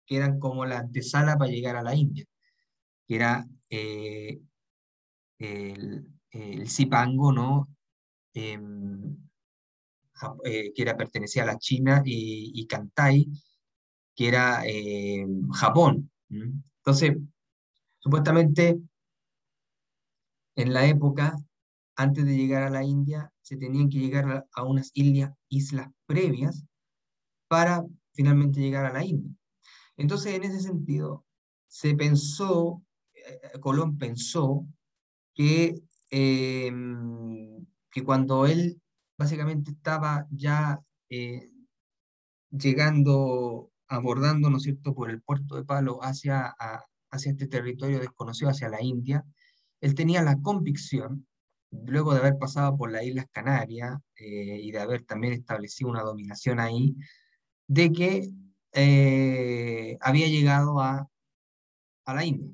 que eran como la antesala para llegar a la India, que era eh, el, el Zipango, ¿no? Em, eh, que era, pertenecía a la China, y, y Kantai, que era em, Japón. Entonces, supuestamente, en la época, antes de llegar a la India, se tenían que llegar a, unas islas, islas previas para finalmente llegar a la India. Entonces, en ese sentido, se pensó, eh, Colón pensó que, em, que cuando él básicamente estaba ya eh, llegando, abordando, ¿no es cierto?, por el puerto de Palo hacia, hacia este territorio desconocido, hacia la India, él tenía la convicción, luego de haber pasado por las Islas Canarias eh, y de haber también establecido una dominación ahí, de que eh, había llegado a, a la India.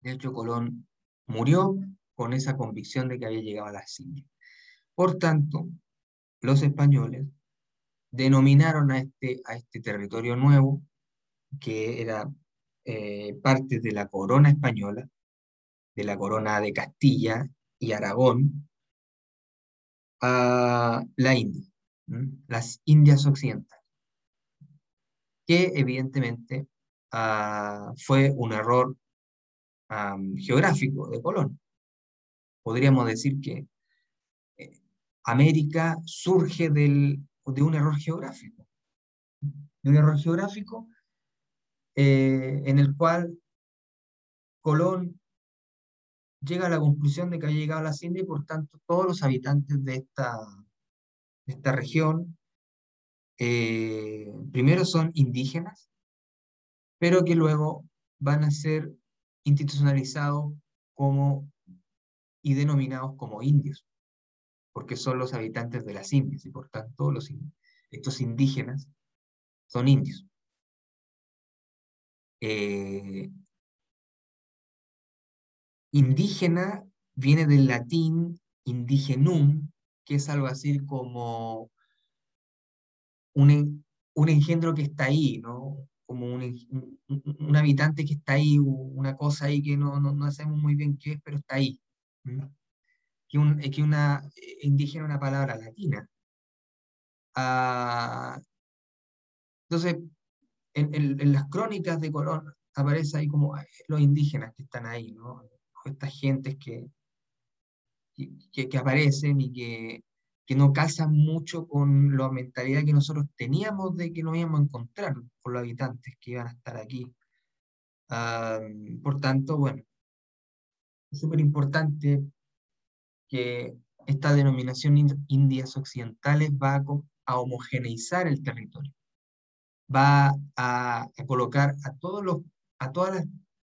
De hecho, Colón murió con esa convicción de que había llegado a las Indias. Por tanto, los españoles denominaron a este, a este territorio nuevo, que era eh, parte de la corona española, de la corona de Castilla y Aragón, a la India, las Indias Occidentales, que evidentemente ah, fue un error geográfico de Colón. Podríamos decir que eh, América surge del, de un error geográfico. De un error geográfico eh, en el cual Colón llega a la conclusión de que ha llegado a la India y por tanto todos los habitantes de esta, de esta región eh, primero son indígenas, pero que luego van a ser institucionalizados como y denominados como indios, porque son los habitantes de las Indias y por tanto los, estos indígenas son indios. Eh, indígena viene del latín indigenum, que es algo así como un, un engendro que está ahí, ¿no? Como un, un, habitante que está ahí, una cosa ahí que no, no, no sabemos muy bien qué es, pero está ahí. Que, un, que una eh, indígena una palabra latina. Ah, entonces, en, en, las crónicas de Colón aparece ahí como eh, los indígenas que están ahí, ¿no? Estas gentes que, que, que aparecen y que, que no casan mucho con la mentalidad que nosotros teníamos de que nos íbamos a encontrar con los habitantes que iban a estar aquí. por tanto, bueno, es súper importante que esta denominación Indias Occidentales va a, homogeneizar el territorio, va a, colocar a todos los, a todas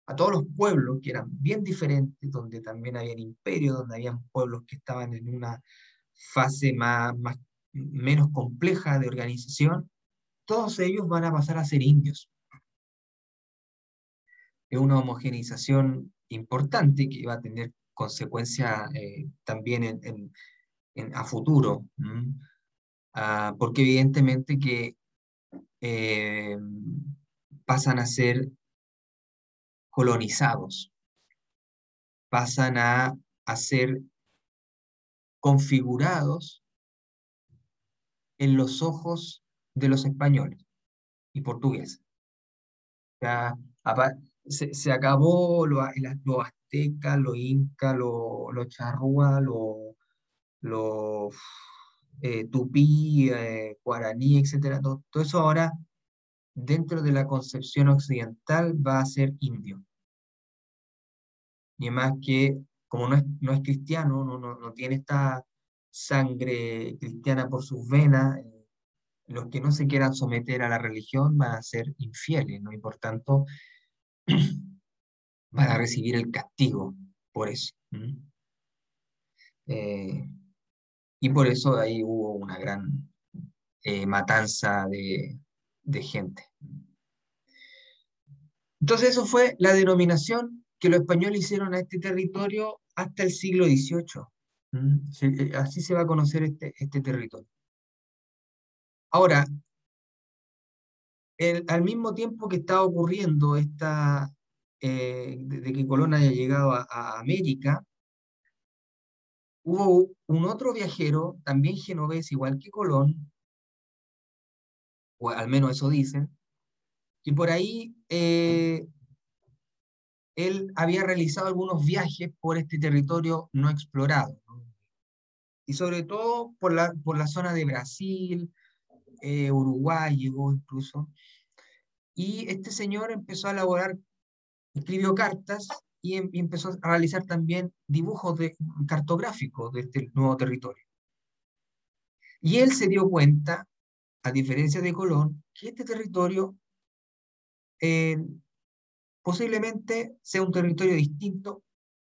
a todos los pueblos que eran bien diferentes, donde también había imperios, donde habían pueblos que estaban en una fase más, menos compleja de organización, todos ellos van a pasar a ser indios. Es una homogeneización importante que va a tener consecuencias eh, también a futuro, ah, porque evidentemente que eh, pasan a ser colonizados, pasan a, a ser configurados en los ojos de los españoles y portugueses. se, se, acabó lo aztecas, los incas, los lo charrúas, los lo, eh, tupí, eh, guaraní, etc. Todo, todo eso ahora, dentro de la concepción occidental, va a ser indio. Y más que, como no es, no es cristiano, no, no, no tiene esta sangre cristiana por sus venas, eh, los que no se quieran someter a la religión van a ser infieles, ¿no? Y por tanto *clears throat* van a recibir el castigo por eso. Eh, y por eso ahí hubo una gran eh, matanza de, de gente. Entonces eso fue la denominación que los españoles hicieron a este territorio hasta el siglo XVIII. Eh, así se va a conocer este, este territorio. Ahora, al mismo tiempo que estaba ocurriendo esta, eh, de, que Colón haya llegado a, América, hubo un otro viajero, también genovés, igual que Colón, o al menos eso dicen, que por ahí eh, él había realizado algunos viajes por este territorio no explorado, y sobre todo por la, por la zona de Brasil, eh, Uruguay llegó incluso, y este señor empezó a elaborar, escribió cartas y, em, empezó a realizar también dibujos de, cartográficos de este nuevo territorio. Y él se dio cuenta, a diferencia de Colón, que este territorio eh, posiblemente sea un territorio distinto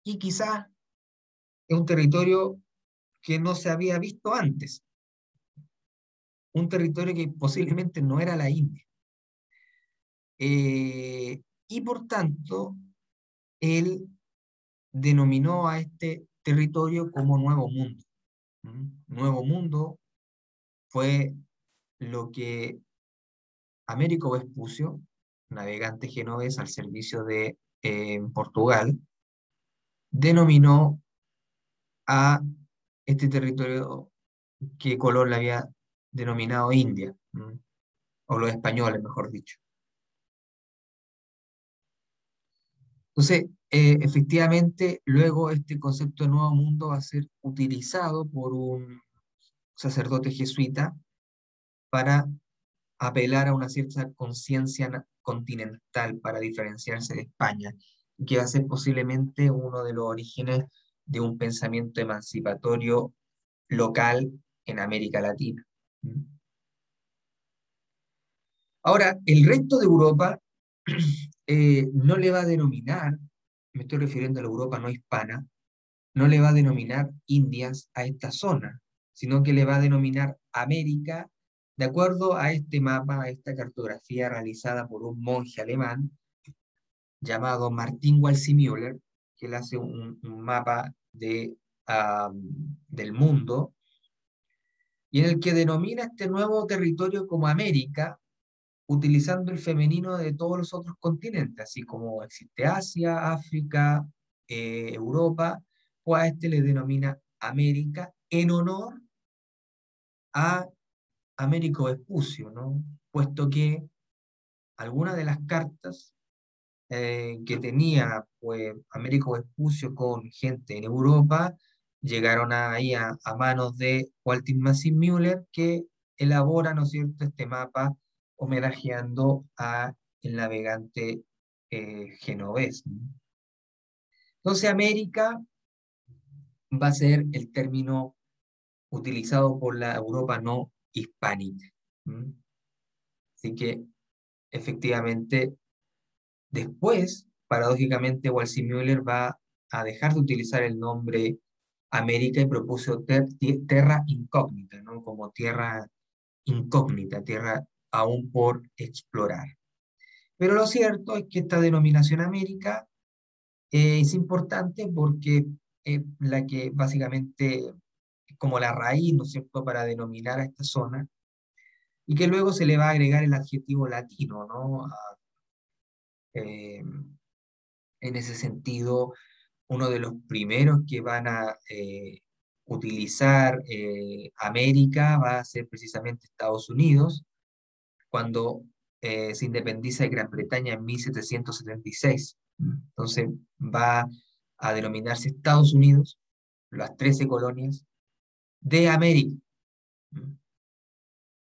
y quizás es un territorio que no se había visto antes. Un territorio que posiblemente no era la India. Eh, y por tanto, él denominó a este territorio como Nuevo Mundo. Nuevo Mundo fue lo que Américo Vespucio, navegante genovés al servicio de eh, Portugal, denominó a este territorio que Colón le había denominado India, o los españoles, mejor dicho. Entonces, eh, efectivamente, luego este concepto de nuevo mundo va a ser utilizado por un sacerdote jesuita para apelar a una cierta conciencia continental para diferenciarse de España, que va a ser posiblemente uno de los orígenes de un pensamiento emancipatorio local en América Latina. Ahora, el resto de Europa *clears throat* eh, no le va a denominar, me estoy refiriendo a la Europa no hispana, no le va a denominar Indias a esta zona, sino que le va a denominar América de acuerdo a este mapa, a esta cartografía realizada por un monje alemán llamado Martin Walsimüller, que él hace un, mapa de, del mundo, y en el que denomina este nuevo territorio como América, utilizando el femenino de todos los otros continentes, así como existe Asia, África, eh, Europa, pues a este le denomina América en honor a Américo Vespucio, ¿no? puesto que algunas de las cartas eh, que tenía pues, Américo Vespucio con gente en Europa llegaron ahí a, manos de Walter Müller, que elabora, ¿no es cierto?, este mapa homenajeando a el navegante eh, genovés. Entonces América va a ser el término utilizado por la Europa no hispánica. Así que efectivamente después, paradójicamente, Müller va a dejar de utilizar el nombre América y propuso terra incógnita, ¿no? como tierra incógnita, tierra aún por explorar. Pero lo cierto es que esta denominación América eh, es importante porque es la que básicamente como la raíz, ¿no es cierto?, para denominar a esta zona. y que luego se le va a agregar el adjetivo latino, ¿no? Eh, en ese sentido, uno de los primeros que van a eh, utilizar eh, América va a ser precisamente Estados Unidos, cuando se independiza de Gran Bretaña en 1776. Entonces va a denominarse Estados Unidos, las 13 colonias de América.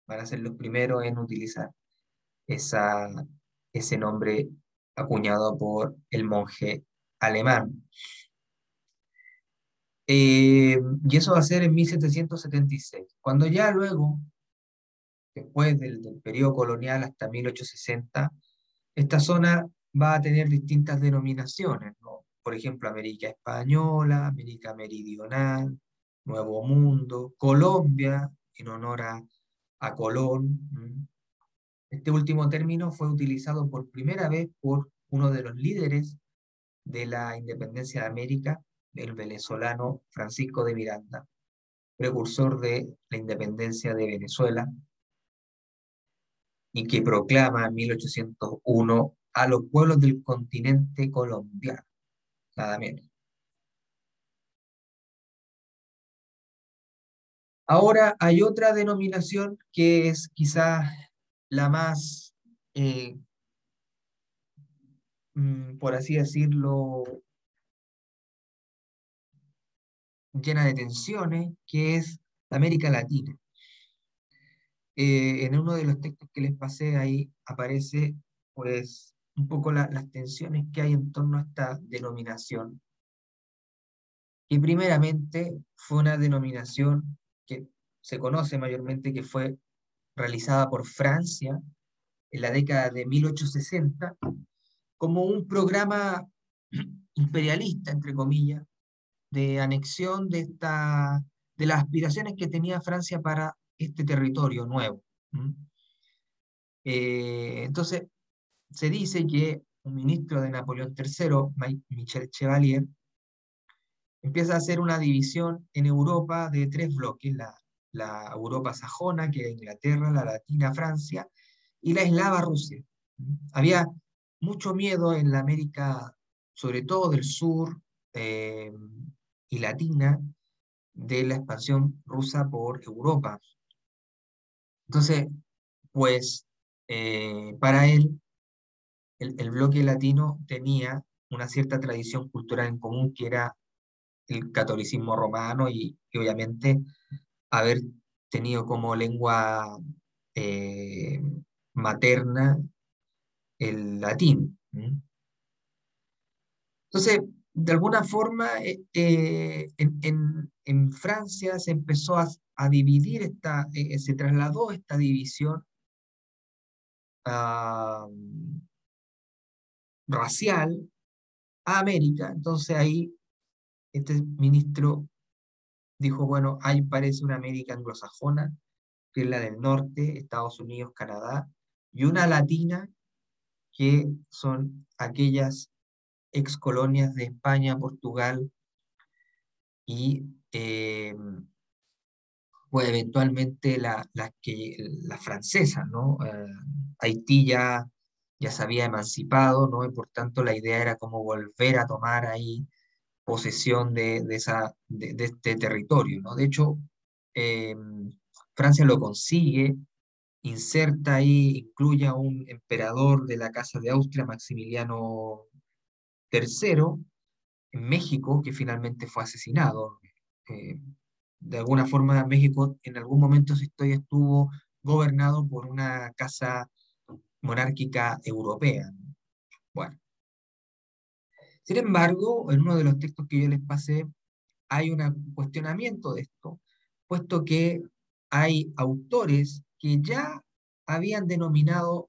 Van a ser los primeros en utilizar esa, ese nombre acuñado por el monje alemán. Eh, y eso va a ser en 1776. Cuando ya luego, después del, del periodo colonial hasta 1860, esta zona va a tener distintas denominaciones, ¿no? Por ejemplo, América Española, América Meridional, Nuevo Mundo, Colombia, en honor a, a Colón. Este último término fue utilizado por primera vez por uno de los líderes de la independencia de América, el venezolano Francisco de Miranda, precursor de la independencia de Venezuela, y que proclama en 1801 a los pueblos del continente colombiano, nada menos. Ahora hay otra denominación que es quizás la más, eh, mm, por así decirlo, llena de tensiones, que es América Latina. Eh, en uno de los textos que les pasé ahí aparece pues un poco las tensiones que hay en torno a esta denominación, que primeramente fue una denominación se conoce mayormente que fue realizada por Francia en la década de 1860 como un programa imperialista, entre comillas, de anexión de, esta, de las aspiraciones que tenía Francia para este territorio nuevo. Eh, entonces, se dice que un ministro de Napoleón III, Michel Chevalier, empieza a hacer una división en Europa de tres bloques, la, la Europa sajona, que era Inglaterra, la latina Francia, y la eslava Rusia. Había mucho miedo en la América, sobre todo del sur eh, y latina, de la expansión rusa por Europa. Entonces, pues eh, para él, el, bloque latino tenía una cierta tradición cultural en común que era el catolicismo romano y, obviamente haber tenido como lengua eh, materna el latín. Entonces, de alguna forma, eh, eh, en, Francia se empezó a, dividir, esta, se trasladó esta división racial a América. Entonces ahí este ministro dijo, bueno, ahí parece una América anglosajona, que es la del norte, Estados Unidos, Canadá, y una latina, que son aquellas ex colonias de España, Portugal y eh, pues eventualmente la, la, que, la francesa, ¿no? Eh, Haití ya, ya se había emancipado, ¿no? Y por tanto la idea era como volver a tomar ahí posesión de, de, esa, de, este territorio. ¿no? De hecho, eh, Francia lo consigue, inserta ahí, incluye a un emperador de la Casa de Austria, Maximiliano III, en México, que finalmente fue asesinado. Eh, de alguna forma, México en algún momento su historia estuvo gobernado por una casa monárquica europea. Sin embargo, en uno de los textos que yo les pasé, hay un cuestionamiento de esto, puesto que hay autores que ya habían denominado,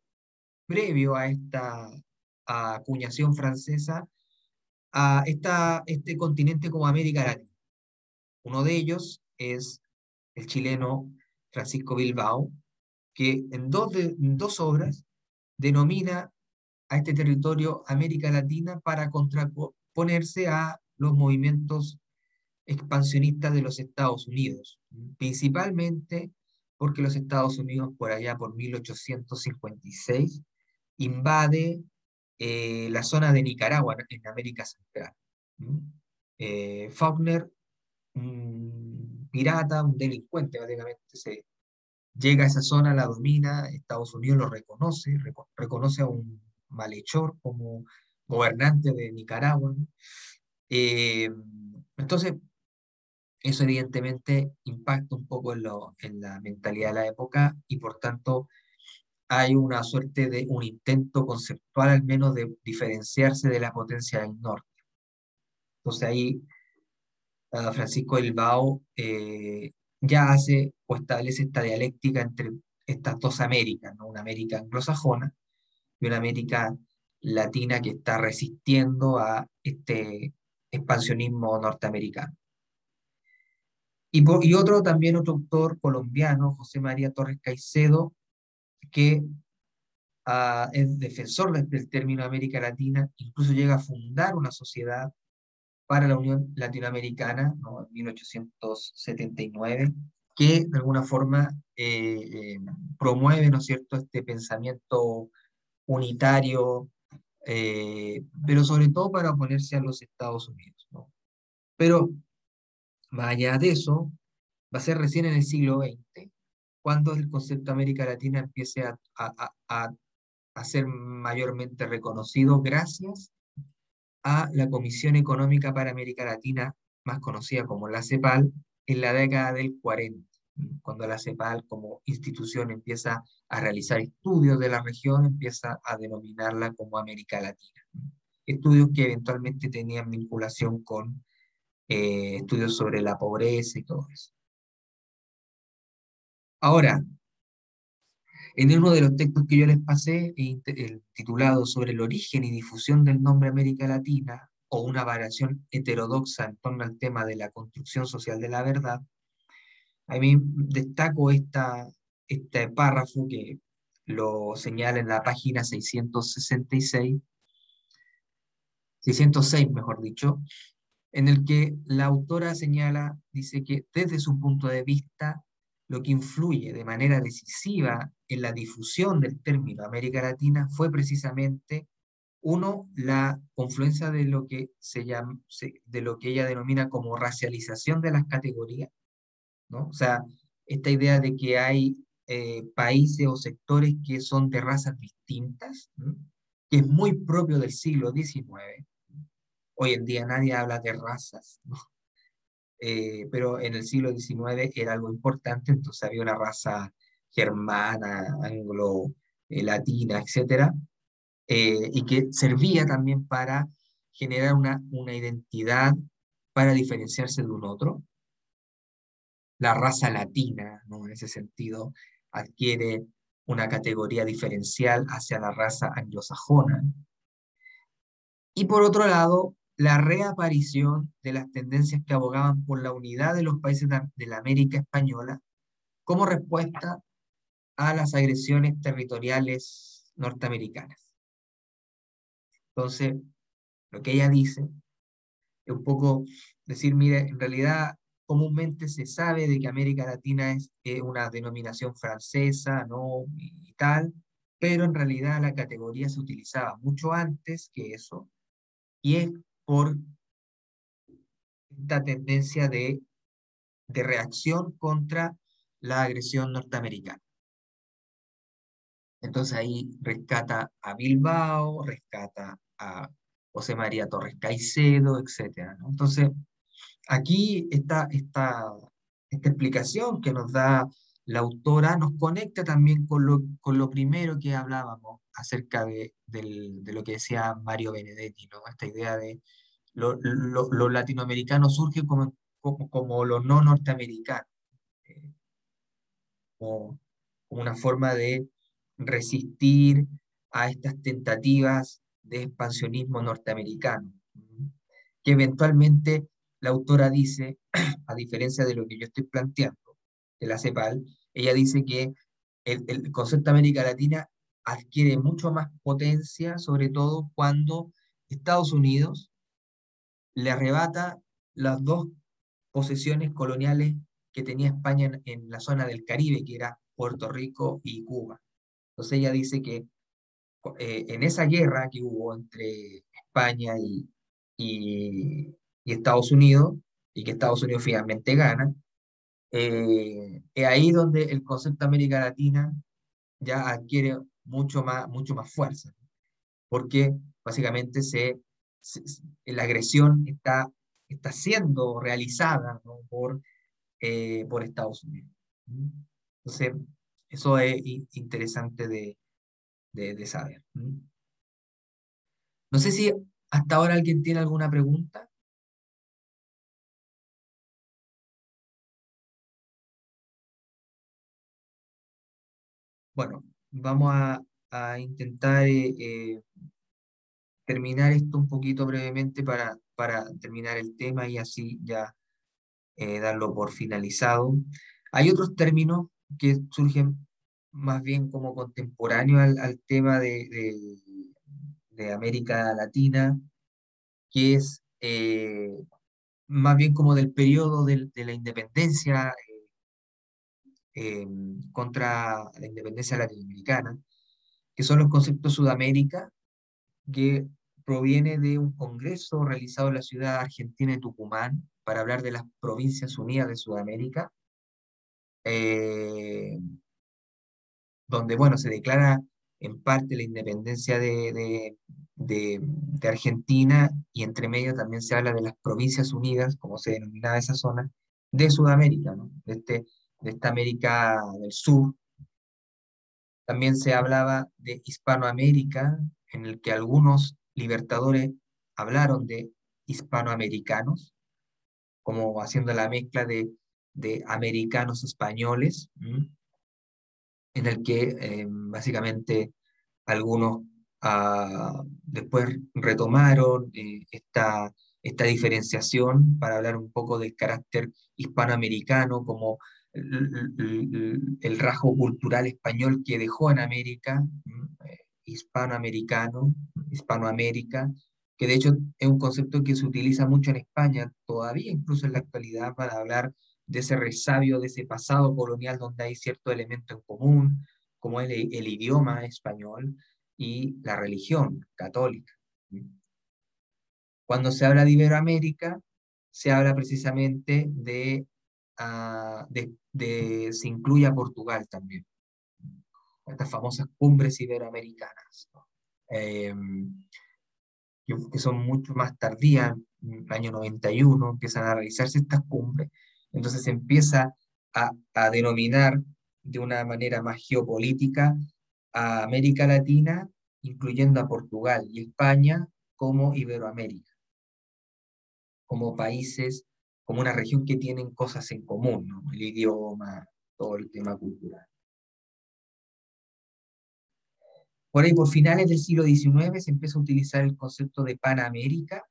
previo a esta acuñación francesa, a este continente como América Latina. Uno de ellos es el chileno Francisco Bilbao, que en dos, en dos obras denomina a este territorio América Latina para contraponerse a los movimientos expansionistas de los Estados Unidos, principalmente porque los Estados Unidos por allá por 1856 invade eh, la zona de Nicaragua en América Central. Eh, Faulkner, un pirata, un delincuente, básicamente, se llega a esa zona, la domina, Estados Unidos lo reconoce, reconoce a un malhechor como gobernante de Nicaragua. Eh, entonces, eso evidentemente impacta un poco en, la mentalidad de la época y por tanto hay una suerte de un intento conceptual al menos de diferenciarse de la potencia del norte. Entonces ahí uh, Francisco Elbao eh, ya hace o establece esta dialéctica entre estas dos Américas, ¿no? una América anglosajona y una América latina que está resistiendo a este expansionismo norteamericano. Y, otro también, otro autor colombiano, José María Torres Caicedo, que uh, es defensor del término América Latina, incluso llega a fundar una sociedad para la Unión Latinoamericana ¿no? en 1879, que de alguna forma eh, eh, promueve, ¿no es cierto?, este pensamiento unitario, eh, pero sobre todo para oponerse a los Estados Unidos. Pero más allá de eso, va a ser recién en el siglo XX cuando el concepto América Latina empiece a, a, a, ser mayormente reconocido gracias a la Comisión Económica para América Latina, más conocida como la CEPAL, en la década del 40, cuando la CEPAL como institución empieza a realizar estudios de la región, empieza a denominarla como América Latina. Estudios que eventualmente tenían vinculación con eh, estudios sobre la pobreza y todo eso. Ahora, en uno de los textos que yo les pasé, el titulado sobre el origen y difusión del nombre América Latina, o una variación heterodoxa en torno al tema de la construcción social de la verdad, a mí destaco esta, este párrafo que lo señala en la página 666, 606 mejor dicho, en el que la autora señala, dice que desde su punto de vista, lo que influye de manera decisiva en la difusión del término América Latina fue precisamente, uno, la confluencia de lo que, se llama, de lo que ella denomina como racialización de las categorías, ¿no? O sea, esta idea de que hay eh, países o sectores que son de razas distintas, que es muy propio del siglo XIX. Hoy en día nadie habla de razas. Eh, pero en el siglo XIX era algo importante, entonces había una raza germana, anglo, eh, latina, etc., y que servía también para generar una, una identidad para diferenciarse de un otro. La raza latina, ¿no? en ese sentido, adquiere una categoría diferencial hacia la raza anglosajona. Y por otro lado, la reaparición de las tendencias que abogaban por la unidad de los países de la América Española como respuesta a las agresiones territoriales norteamericanas. Entonces, lo que ella dice es un poco decir, mire, en realidad comúnmente se sabe de que América Latina es una denominación francesa, ¿no? Y tal, pero en realidad la categoría se utilizaba mucho antes que eso, y es por esta tendencia de, de reacción contra la agresión norteamericana. Entonces ahí rescata a Bilbao, rescata a José María Torres Caicedo, etc. Entonces, aquí está esta, esta explicación que nos da la autora nos conecta también con lo, con lo primero que hablábamos acerca de, de, lo que decía Mario Benedetti, ¿no? esta idea de lo, lo, latinoamericano surge como, como, como, lo no norteamericano, eh, como, como una forma de resistir a estas tentativas de expansionismo norteamericano, que eventualmente la autora dice, *clears throat* a diferencia de lo que yo estoy planteando, de la CEPAL, ella dice que el, el concepto América Latina adquiere mucho más potencia, sobre todo cuando Estados Unidos le arrebata las dos posesiones coloniales que tenía España en, la zona del Caribe, que era Puerto Rico y Cuba. Entonces ella dice que eh, en esa guerra que hubo entre España y, Estados Unidos, y que Estados Unidos finalmente gana, eh, es ahí donde el concepto de América Latina ya adquiere mucho más, mucho más fuerza, porque básicamente se, la agresión está, está siendo realizada por, eh, por Estados Unidos. Entonces, eso es interesante de, de, saber. No sé si hasta ahora alguien tiene alguna pregunta. Bueno, vamos a, intentar eh, eh, terminar esto un poquito brevemente para, terminar el tema y así ya eh, darlo por finalizado. Hay otros términos que surgen más bien como contemporáneo al, tema de, América Latina, que es más bien como del periodo de, la independencia em, contra la independencia latinoamericana, que son los conceptos Sudamérica, que proviene de un congreso realizado en la ciudad argentina de Tucumán para hablar de las provincias unidas de Sudamérica. Eh, donde, bueno, se declara en parte la independencia de, de, Argentina y entre medio también se habla de las provincias unidas, como se denominaba esa zona, de Sudamérica, ¿no? este, de esta América del Sur. También se hablaba de Hispanoamérica, en el que algunos libertadores hablaron de hispanoamericanos, como haciendo la mezcla de, de americanos españoles en el que eh, básicamente algunos ah, después retomaron eh, esta, esta diferenciación para hablar un poco del carácter hispanoamericano como el, rasgo cultural español que dejó en América, eh, hispanoamericano, hispanoamérica, que de hecho es un concepto que se utiliza mucho en España todavía, incluso en la actualidad, para hablar de ese resabio, de ese pasado colonial donde hay cierto elemento en común, como el, el idioma español y la religión católica. Cuando se habla de Iberoamérica, se habla precisamente de, uh, de, se incluye a Portugal también. Estas famosas cumbres iberoamericanas, em, que, son mucho más tardías, en el año 91 empiezan a realizarse estas cumbres, entonces se empieza a, denominar de una manera más geopolítica a América Latina, incluyendo a Portugal y España, como Iberoamérica, como países, como una región que tienen cosas en común, el idioma, todo el tema cultural. Por ahí, por finales del siglo XIX, se empieza a utilizar el concepto de Panamérica,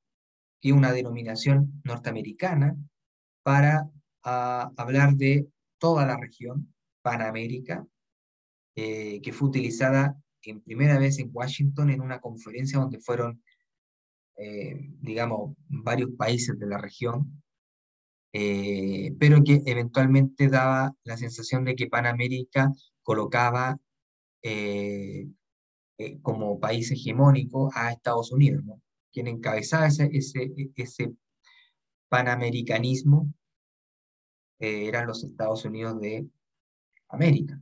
que es una denominación norteamericana, para a hablar de toda la región, Panamérica, eh, que fue utilizada en primera vez en Washington en una conferencia donde fueron, eh, digamos, varios países de la región, eh, pero que eventualmente daba la sensación de que Panamérica colocaba como país hegemónico a Estados Unidos, quien encabezaba ese, ese, ese panamericanismo eh, eran los Estados Unidos de América.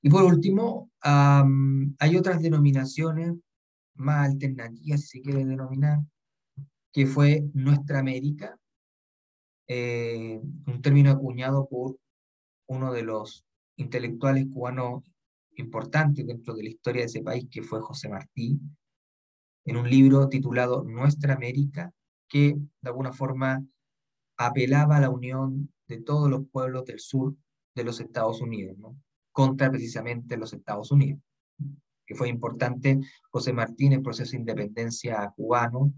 Y por último, hay otras denominaciones más alternativas, si se quiere denominar, que fue Nuestra América, eh, un término acuñado por uno de los intelectuales cubanos importantes dentro de la historia de ese país, que fue José Martí, en un libro titulado Nuestra América, que de alguna forma apelaba a la unión de todos los pueblos del sur de los Estados Unidos, contra precisamente los Estados Unidos, que fue importante José Martín, el proceso de independencia cubano,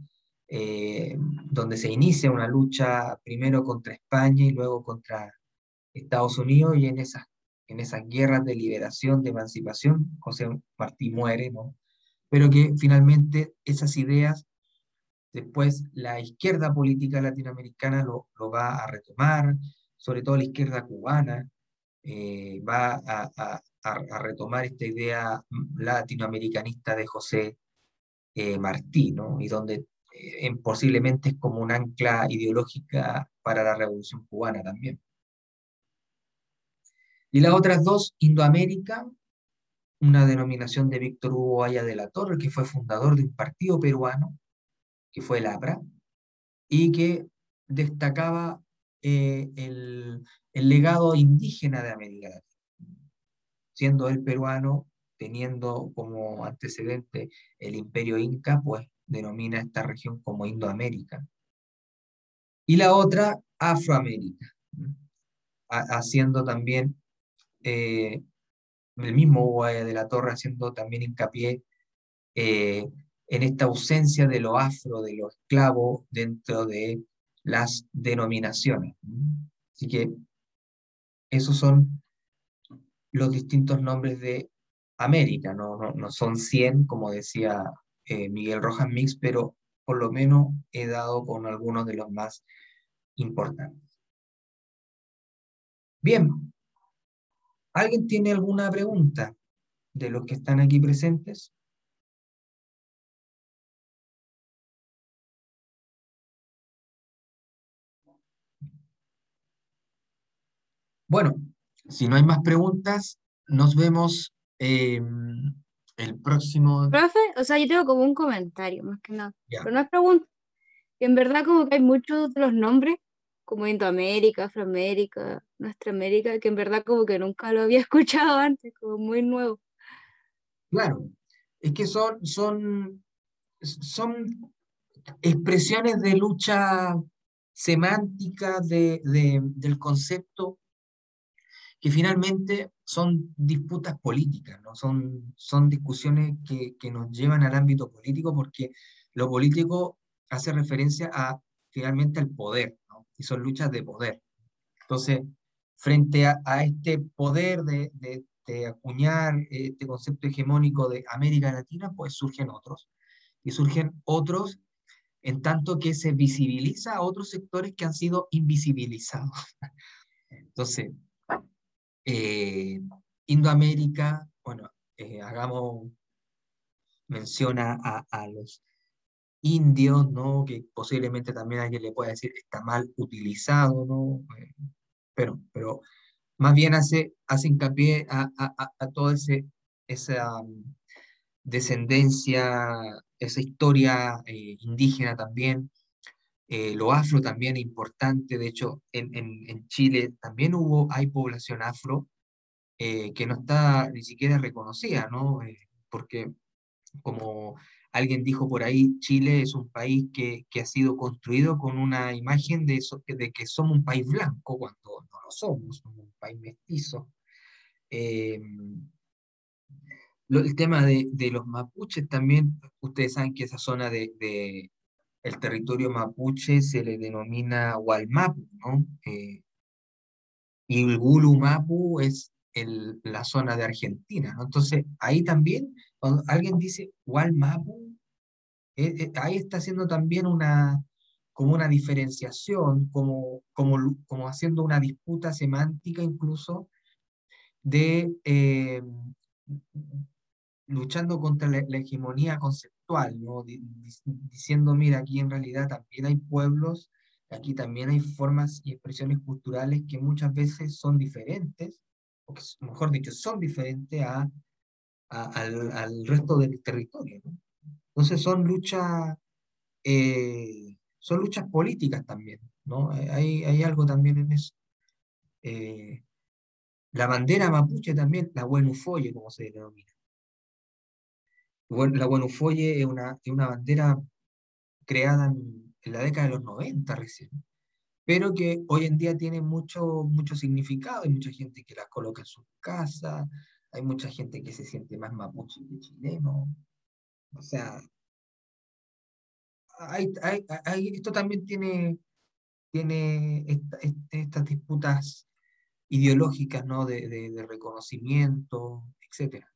eh, donde se inicia una lucha primero contra España y luego contra Estados Unidos, y en esas, en esas guerras de liberación, de emancipación, José Martí muere, ¿no? pero que finalmente esas ideas Después la izquierda política latinoamericana lo, va a retomar, sobre todo la izquierda cubana, eh, va a, retomar esta idea latinoamericanista de José eh, Martí, ¿no? y donde eh, posiblemente es como un ancla ideológica para la revolución cubana también. Y las otras dos, Indoamérica, una denominación de Víctor Hugo Aya de la Torre, que fue fundador de un partido peruano, que fue el APRA, y que destacaba eh, el, el, legado indígena de América Latina. Siendo el peruano, teniendo como antecedente el imperio inca, pues denomina esta región como Indoamérica. Y la otra, Afroamérica, haciendo también eh, el mismo Hugo de la Torre, haciendo también hincapié eh, en esta ausencia de lo afro, de lo esclavo dentro de las denominaciones. Así que esos son los distintos nombres de América, no, no, son 100, como decía eh, Miguel Rojas Mix, pero por lo menos he dado con algunos de los más importantes. Bien, ¿alguien tiene alguna pregunta de los que están aquí presentes? Bueno, si no hay más preguntas, nos vemos em, el próximo... Profe, o sea, yo tengo como un comentario, más que nada. Pero no es pregunta. en verdad como que hay muchos de los nombres, como Indoamérica, Afroamérica, Nuestra América, que en verdad como que nunca lo había *laughs* escuchado antes, como muy nuevo. Claro, es que son, son, son expresiones de lucha semántica de, del concepto que finalmente son disputas políticas, ¿no? son, son discusiones que, que, nos llevan al ámbito político porque lo político hace referencia a finalmente al poder, ¿no? y son luchas de poder. Entonces, frente a, este poder de, de, de, acuñar este concepto hegemónico de América Latina, pues surgen otros. Y surgen otros en tanto que se visibiliza a otros sectores que han sido invisibilizados. *laughs* Entonces, eh, Indoamérica, bueno, eh, hagamos mención a, los indios, ¿no? Que posiblemente también alguien le pueda decir está mal utilizado, ¿no? Eh, pero, pero más bien hace, hace hincapié a, a, toda ese, esa um, descendencia, esa historia indígena también, eh, lo afro también es importante, de hecho en, en, Chile también hubo, hay población afro eh, que no está ni siquiera reconocida, ¿no? Eh, porque como alguien dijo por ahí, Chile es un país que, que ha sido construido con una imagen de, eso, de que somos un país blanco cuando no lo somos, somos un país mestizo. el tema de, de, los mapuches también, ustedes saben que esa zona de, el territorio mapuche se le denomina Hualmapu, ¿no? Eh, y el Gulu Mapu es el, la zona de Argentina, ¿no? Entonces, ahí también, cuando alguien dice Hualmapu, eh, eh, ahí está haciendo también una, como una diferenciación, como, como, como haciendo una disputa semántica incluso de luchando contra la, hegemonía conceptual, diciendo, mira, aquí en realidad también hay pueblos, aquí también hay formas y expresiones culturales que muchas veces son diferentes, o que, mejor dicho, son diferentes a, al, resto del territorio. Entonces son luchas, eh, son luchas políticas también, ¿no? Hay, hay algo también en eso. Eh, la bandera mapuche también, la Buenufoye, como se denomina la Guanufoye es una, una bandera creada en, la década de los 90 recién, pero que hoy en día tiene mucho, mucho significado. Hay mucha gente que la coloca en su casa, hay mucha gente que se siente más mapuche que chileno. O sea, hay, hay, esto también tiene, tiene estas disputas ideológicas, ¿no? De, de, de reconocimiento, etcétera.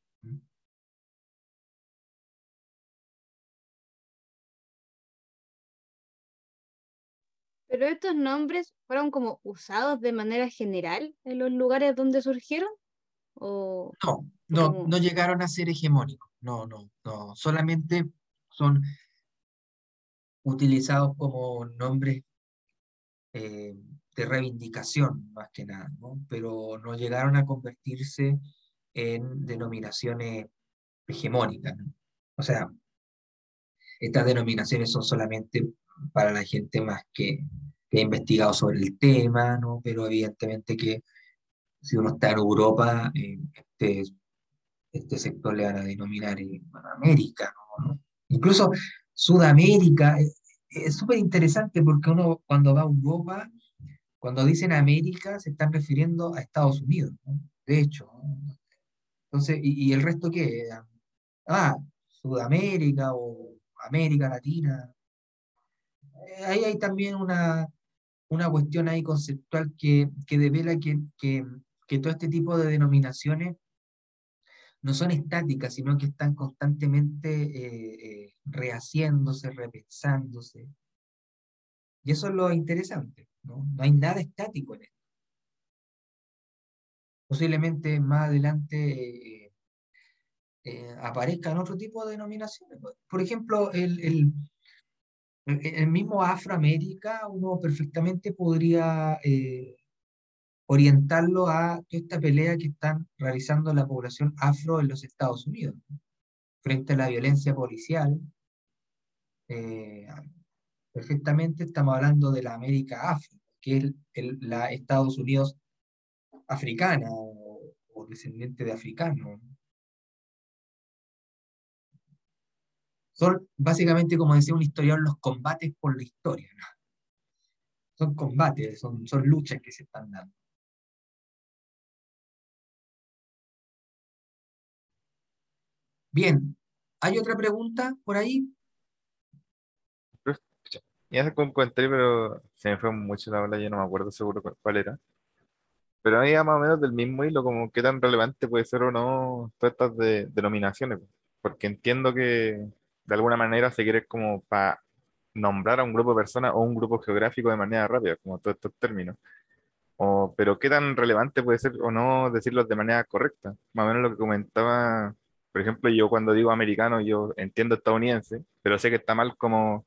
Pero estos nombres fueron como usados de manera general en los lugares donde surgieron. ¿O no, no, no llegaron a ser hegemónicos. No, no, no. Solamente son utilizados como nombres eh, de reivindicación, más que nada, ¿no? pero no llegaron a convertirse en denominaciones hegemónicas. O sea, estas denominaciones son solamente para la gente más que, que ha investigado sobre el tema, ¿no? pero evidentemente que si uno está en Europa, eh, este, este sector le van a denominar eh, América. ¿no? Incluso Sudamérica es súper interesante porque uno cuando va a Europa, cuando dicen América, se están refiriendo a Estados Unidos, ¿no? de hecho. Entonces, ¿y, el resto qué? Ah, Sudamérica o América Latina. Eh, ahí hay también una, una cuestión ahí conceptual que, que devela que, que, todo este tipo de denominaciones no son estáticas, sino que están constantemente eh, eh, rehaciéndose, repensándose. Y eso es lo interesante, ¿no? No hay nada estático en esto. Posiblemente más adelante eh, aparezcan otro tipo de denominaciones. Por ejemplo, el, el mismo Afroamérica, uno perfectamente podría orientarlo a esta pelea que están realizando la población afro en los Estados Unidos, frente a la violencia policial. Eh, perfectamente estamos hablando de la América afro, que es la Estados Unidos africana o, descendiente de africano. Son básicamente, como decía un historiador, los combates por la historia. Son combates, son, son luchas que se están dando. Bien, ¿hay otra pregunta por ahí? Ya se encontré, pero se me fue mucho la ola, yo no me acuerdo seguro cuál, era. Pero ahí más o menos del mismo hilo, como qué tan relevante puede ser o no todas estas de, denominaciones, porque entiendo que de alguna manera se quiere como para nombrar a un grupo de personas o un grupo geográfico de manera rápida, como todos estos términos. O, pero qué tan relevante puede ser o no decirlo de manera correcta. Más o menos lo que comentaba por ejemplo, yo cuando digo americano, yo entiendo estadounidense, pero sé que está mal como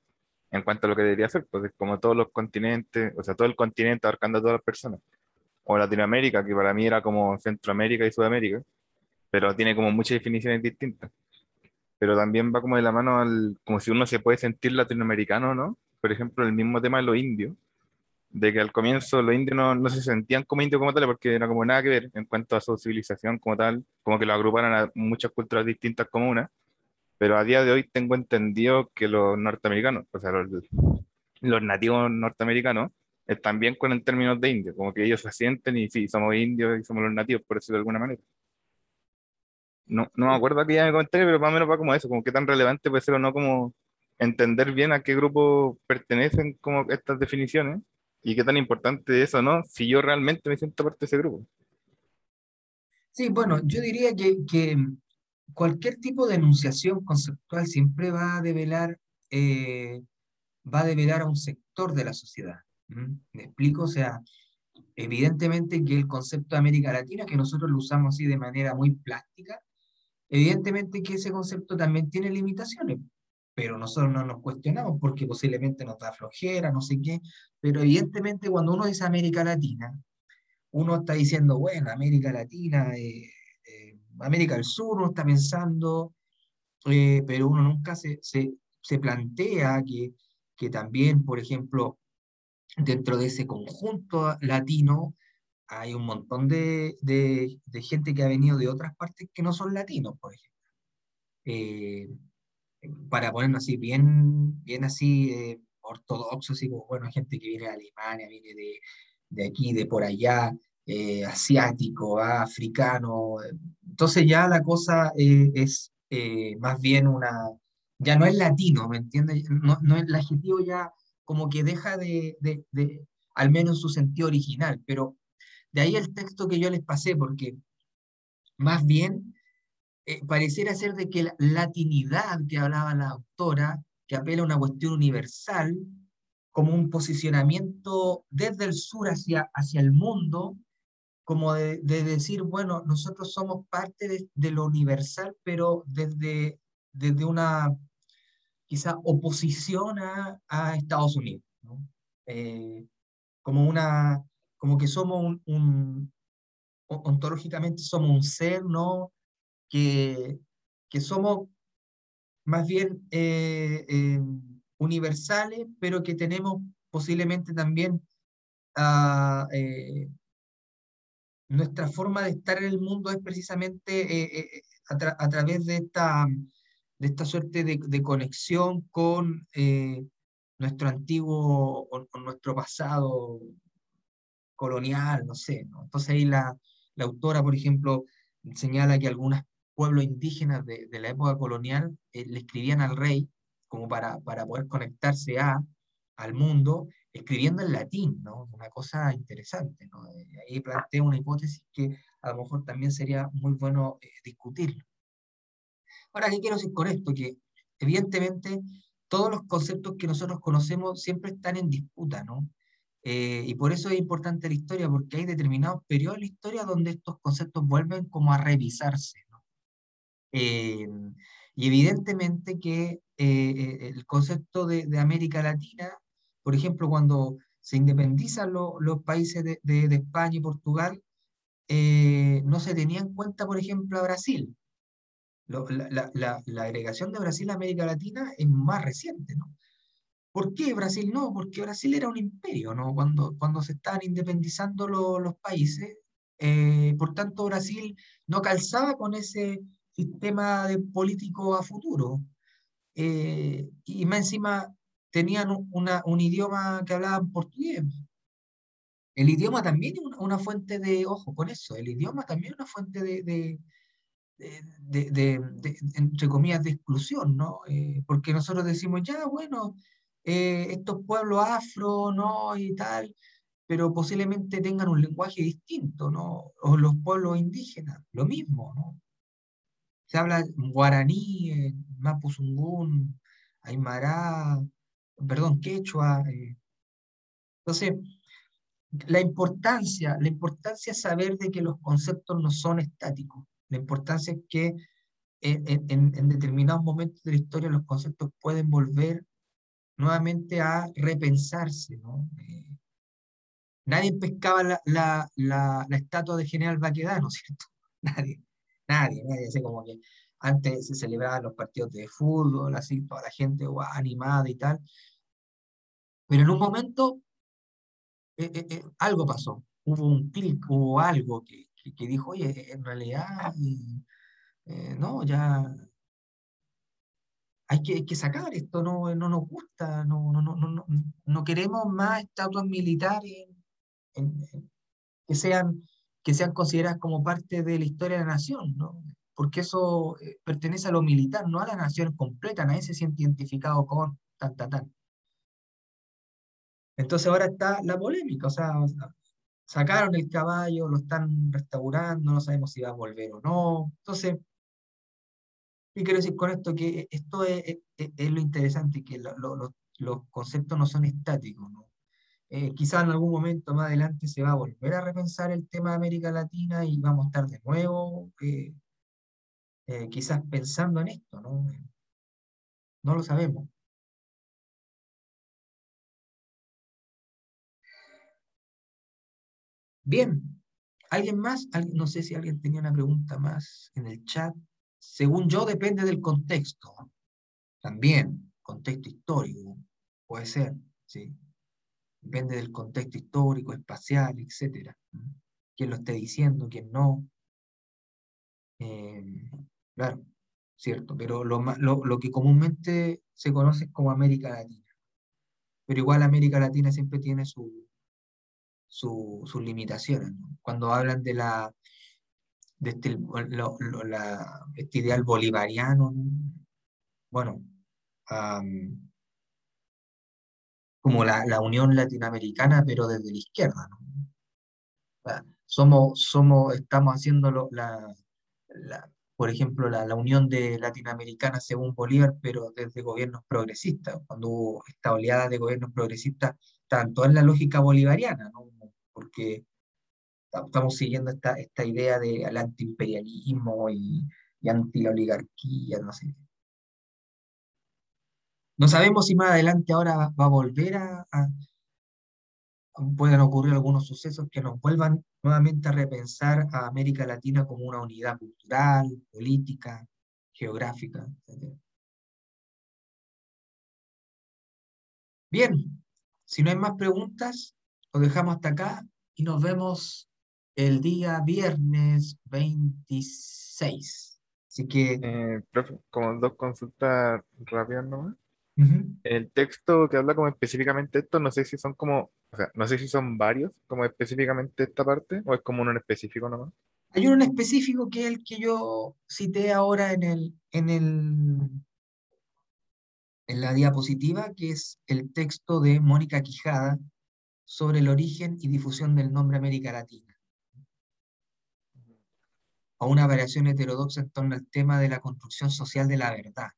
en cuanto a lo que debería ser, pues como todos los continentes, o sea, todo el continente abarcando a todas las personas. O Latinoamérica, que para mí era como Centroamérica y Sudamérica, pero tiene como muchas definiciones distintas. Pero también va como de la mano al, como si uno se puede sentir latinoamericano, ¿no? Por ejemplo, el mismo tema de los indios de que al comienzo los indios no, se sentían como indios como tal, porque era como nada que ver en cuanto a su civilización como tal, como que lo agruparan a muchas culturas distintas como una, pero a día de hoy tengo entendido que los norteamericanos, o sea, los, los nativos norteamericanos, están bien con el término de indio, como que ellos se sienten y sí, somos indios y somos los nativos, por decirlo de alguna manera. No, no me acuerdo que ya me conté, pero más o menos va como eso, como qué tan relevante puede ser o no como entender bien a qué grupo pertenecen como estas definiciones y qué tan importante es eso, ¿no? Si yo realmente me siento parte de ese grupo. Sí, bueno, yo diría que, que cualquier tipo de enunciación conceptual siempre va a develar, eh, va a develar a un sector de la sociedad. ¿Me explico? O sea, evidentemente que el concepto de América Latina, que nosotros lo usamos así de manera muy plástica, evidentemente que ese concepto también tiene limitaciones pero nosotros no nos cuestionamos porque posiblemente nos da flojera, no sé qué, pero evidentemente cuando uno dice América Latina, uno está diciendo, bueno, América Latina, eh, eh, América del Sur, uno está pensando, eh, pero uno nunca se, se, se plantea que, que también, por ejemplo, dentro de ese conjunto latino, hay un montón de, de, de, gente que ha venido de otras partes que no son latinos, por ejemplo. Eh, para ponernos así, bien, bien así eh, ortodoxo, así como, bueno, gente que viene de Alemania, viene de, de aquí, de por allá, eh, asiático, africano. Entonces ya la cosa eh, es más bien una, ya no es latino, ¿me entiendes? No, no, el adjetivo ya como que deja de, al menos en su sentido original, pero de ahí el texto que yo les pasé, porque más bien eh, pareciera ser de que la latinidad que hablaba la autora, que apela a una cuestión universal, como un posicionamiento desde el sur hacia, hacia el mundo, como de, decir, bueno, nosotros somos parte de, lo universal, pero desde, desde una quizá oposición a, a Estados Unidos, eh, como una, como que somos un, ontológicamente somos un ser, ¿no? Que, que somos más bien eh, eh, universales, pero que tenemos posiblemente también ah, eh, nuestra forma de estar en el mundo es precisamente a, través de esta, de esta suerte de, conexión con nuestro antiguo o, nuestro pasado colonial, no sé. Entonces ahí la, la autora, por ejemplo, señala que algunos pueblos indígenas de, de la época colonial le escribían al rey como para, para poder conectarse a, al mundo, escribiendo en latín, ¿no? Una cosa interesante, ¿no? Eh, ahí plantea una hipótesis que a lo mejor también sería muy bueno eh, discutirlo. Ahora, ¿qué quiero decir con esto? Que evidentemente todos los conceptos que nosotros conocemos siempre están en disputa, ¿no? Eh, y por eso es importante la historia, porque hay determinados periodos de la historia donde estos conceptos vuelven como a revisarse, ¿no? y evidentemente que eh, eh, el concepto de, América Latina, por ejemplo, cuando se independizan los países de, España y Portugal, eh, no se tenía en cuenta, por ejemplo, a Brasil. la, agregación de Brasil a América Latina es más reciente, ¿no? ¿Por qué Brasil no? Porque Brasil era un imperio, ¿no? Cuando, cuando se estaban independizando los países, por tanto Brasil no calzaba con ese sistema de político a futuro. Eh, y más encima tenían una, un idioma que hablaban portugués. El idioma también es una, fuente de, ojo con eso, el idioma también es una fuente de, de, de, entre comillas, de exclusión, ¿no? Eh, porque nosotros decimos, ya, bueno, eh, estos pueblos afro, ¿no? Y tal, pero posiblemente tengan un lenguaje distinto, ¿no? O los pueblos indígenas, lo mismo, ¿no? Se habla guaraní, eh, mapuzungún, aymara, perdón, quechua. Eh. Entonces, la importancia, la importancia es saber de que los conceptos no son estáticos. La importancia es que en, determinados momentos de la historia los conceptos pueden volver nuevamente a repensarse. ¿no? Eh, nadie pescaba la, la, la, estatua de General Baquedano, *laughs* ¿cierto? Nadie. Nadie, nadie, así como que antes se celebraban los partidos de fútbol, así toda la gente animada y tal. Pero en un momento eh, eh, algo pasó, hubo un clic, hubo algo que, que, dijo, oye, en realidad, no, ya hay que, sacar esto, no, no nos gusta, no, no, no, no, no queremos más estatuas militares que sean que sean consideradas como parte de la historia de la nación, ¿no? porque eso eh, pertenece a lo militar, no a la nación completa, nadie se siente identificado con tan, tan, tan. Entonces ahora está la polémica, o sea, sacaron el caballo, lo están restaurando, no sabemos si va a volver o no. Entonces, ¿qué quiero decir con esto? Que esto es, lo interesante, que los conceptos no son estáticos. Eh, quizás en algún momento más adelante se va a volver a repensar el tema de América Latina y vamos a estar de nuevo, eh, eh, quizás pensando en esto, ¿no? No lo sabemos. Bien, ¿alguien más? No sé si alguien tenía una pregunta más en el chat. Según yo, depende del contexto. También, contexto histórico, puede ser, ¿sí? depende del contexto histórico, espacial, etc. Quién lo esté diciendo, quién no. Eh, claro, cierto, pero lo, lo, que comúnmente se conoce como América Latina. Pero igual América Latina siempre tiene su, sus limitaciones. Cuando hablan de la de este, la, este ideal bolivariano, bueno, como la, la, Unión Latinoamericana, pero desde la izquierda. ¿no? somos, somos, estamos haciendo la, la, por ejemplo, la, Unión de Latinoamericana según Bolívar, pero desde gobiernos progresistas. Cuando hubo esta oleada de gobiernos progresistas, tanto en la lógica bolivariana, ¿no? porque estamos siguiendo esta, esta idea del antiimperialismo y, y anti-oligarquía, no sé. No sabemos si más adelante ahora va, a volver a, pueden ocurrir algunos sucesos que nos vuelvan nuevamente a repensar a América Latina como una unidad cultural, política, geográfica, etc. Bien, si no hay más preguntas, lo dejamos hasta acá y nos vemos el día viernes 26. Así que... Eh, como dos consultas rápidas nomás. El texto que habla como específicamente esto, no sé si son como, o sea, no sé si son varios, como específicamente esta parte, o es como uno en específico nomás. Hay uno en específico que es el que yo cité ahora en el, en el, en la diapositiva, que es el texto de Mónica Quijada sobre el origen y difusión del nombre América Latina. O una variación heterodoxa en torno al tema de la construcción social de la verdad.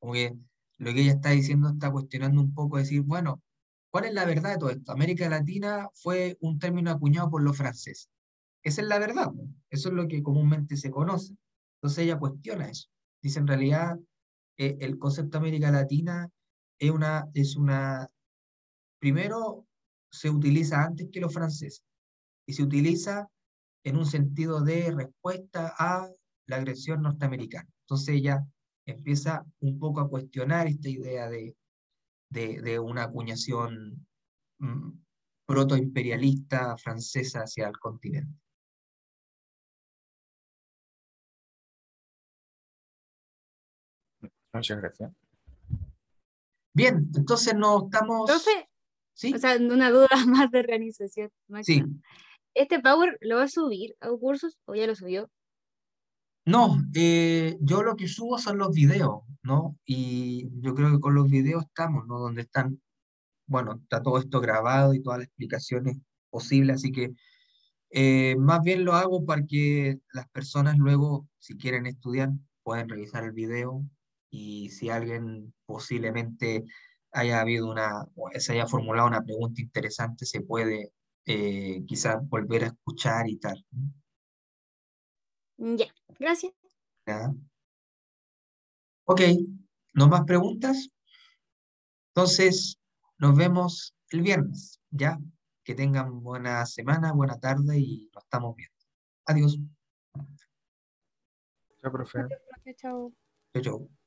Como lo que ella está diciendo está cuestionando un poco, decir, bueno, ¿cuál es la verdad de todo esto? América Latina fue un término acuñado por los franceses. Esa es la verdad, eso es lo que comúnmente se conoce. Entonces ella cuestiona eso. Dice, en realidad, eh, el concepto América Latina es una, es una, primero se utiliza antes que los franceses y se utiliza en un sentido de respuesta a la agresión norteamericana. Entonces ella empieza un poco a cuestionar esta idea de, de, una acuñación mm, protoimperialista francesa hacia el continente. Muchas gracias. Bien, entonces no estamos... Profe, ¿Sí? o sea, una duda *laughs* más de organización. sí. ¿Este Power lo va a subir a cursos o ya lo subió? No, eh, yo lo que subo son los videos, ¿no? Y yo creo que con los videos estamos, ¿no? Donde están, bueno, está todo esto grabado y todas las explicaciones posibles, así que eh, más bien lo hago para que las personas luego, si quieren estudiar, pueden revisar el video y si alguien posiblemente haya habido una, se haya formulado una pregunta interesante, se puede eh, quizás volver a escuchar y tal. Ya, gracias. Ok, ¿no más preguntas? Entonces, nos vemos el viernes, ¿ya? Que tengan buena semana, buena tarde y nos estamos viendo. Adiós. Chao, profe. Chao. Chao, chao.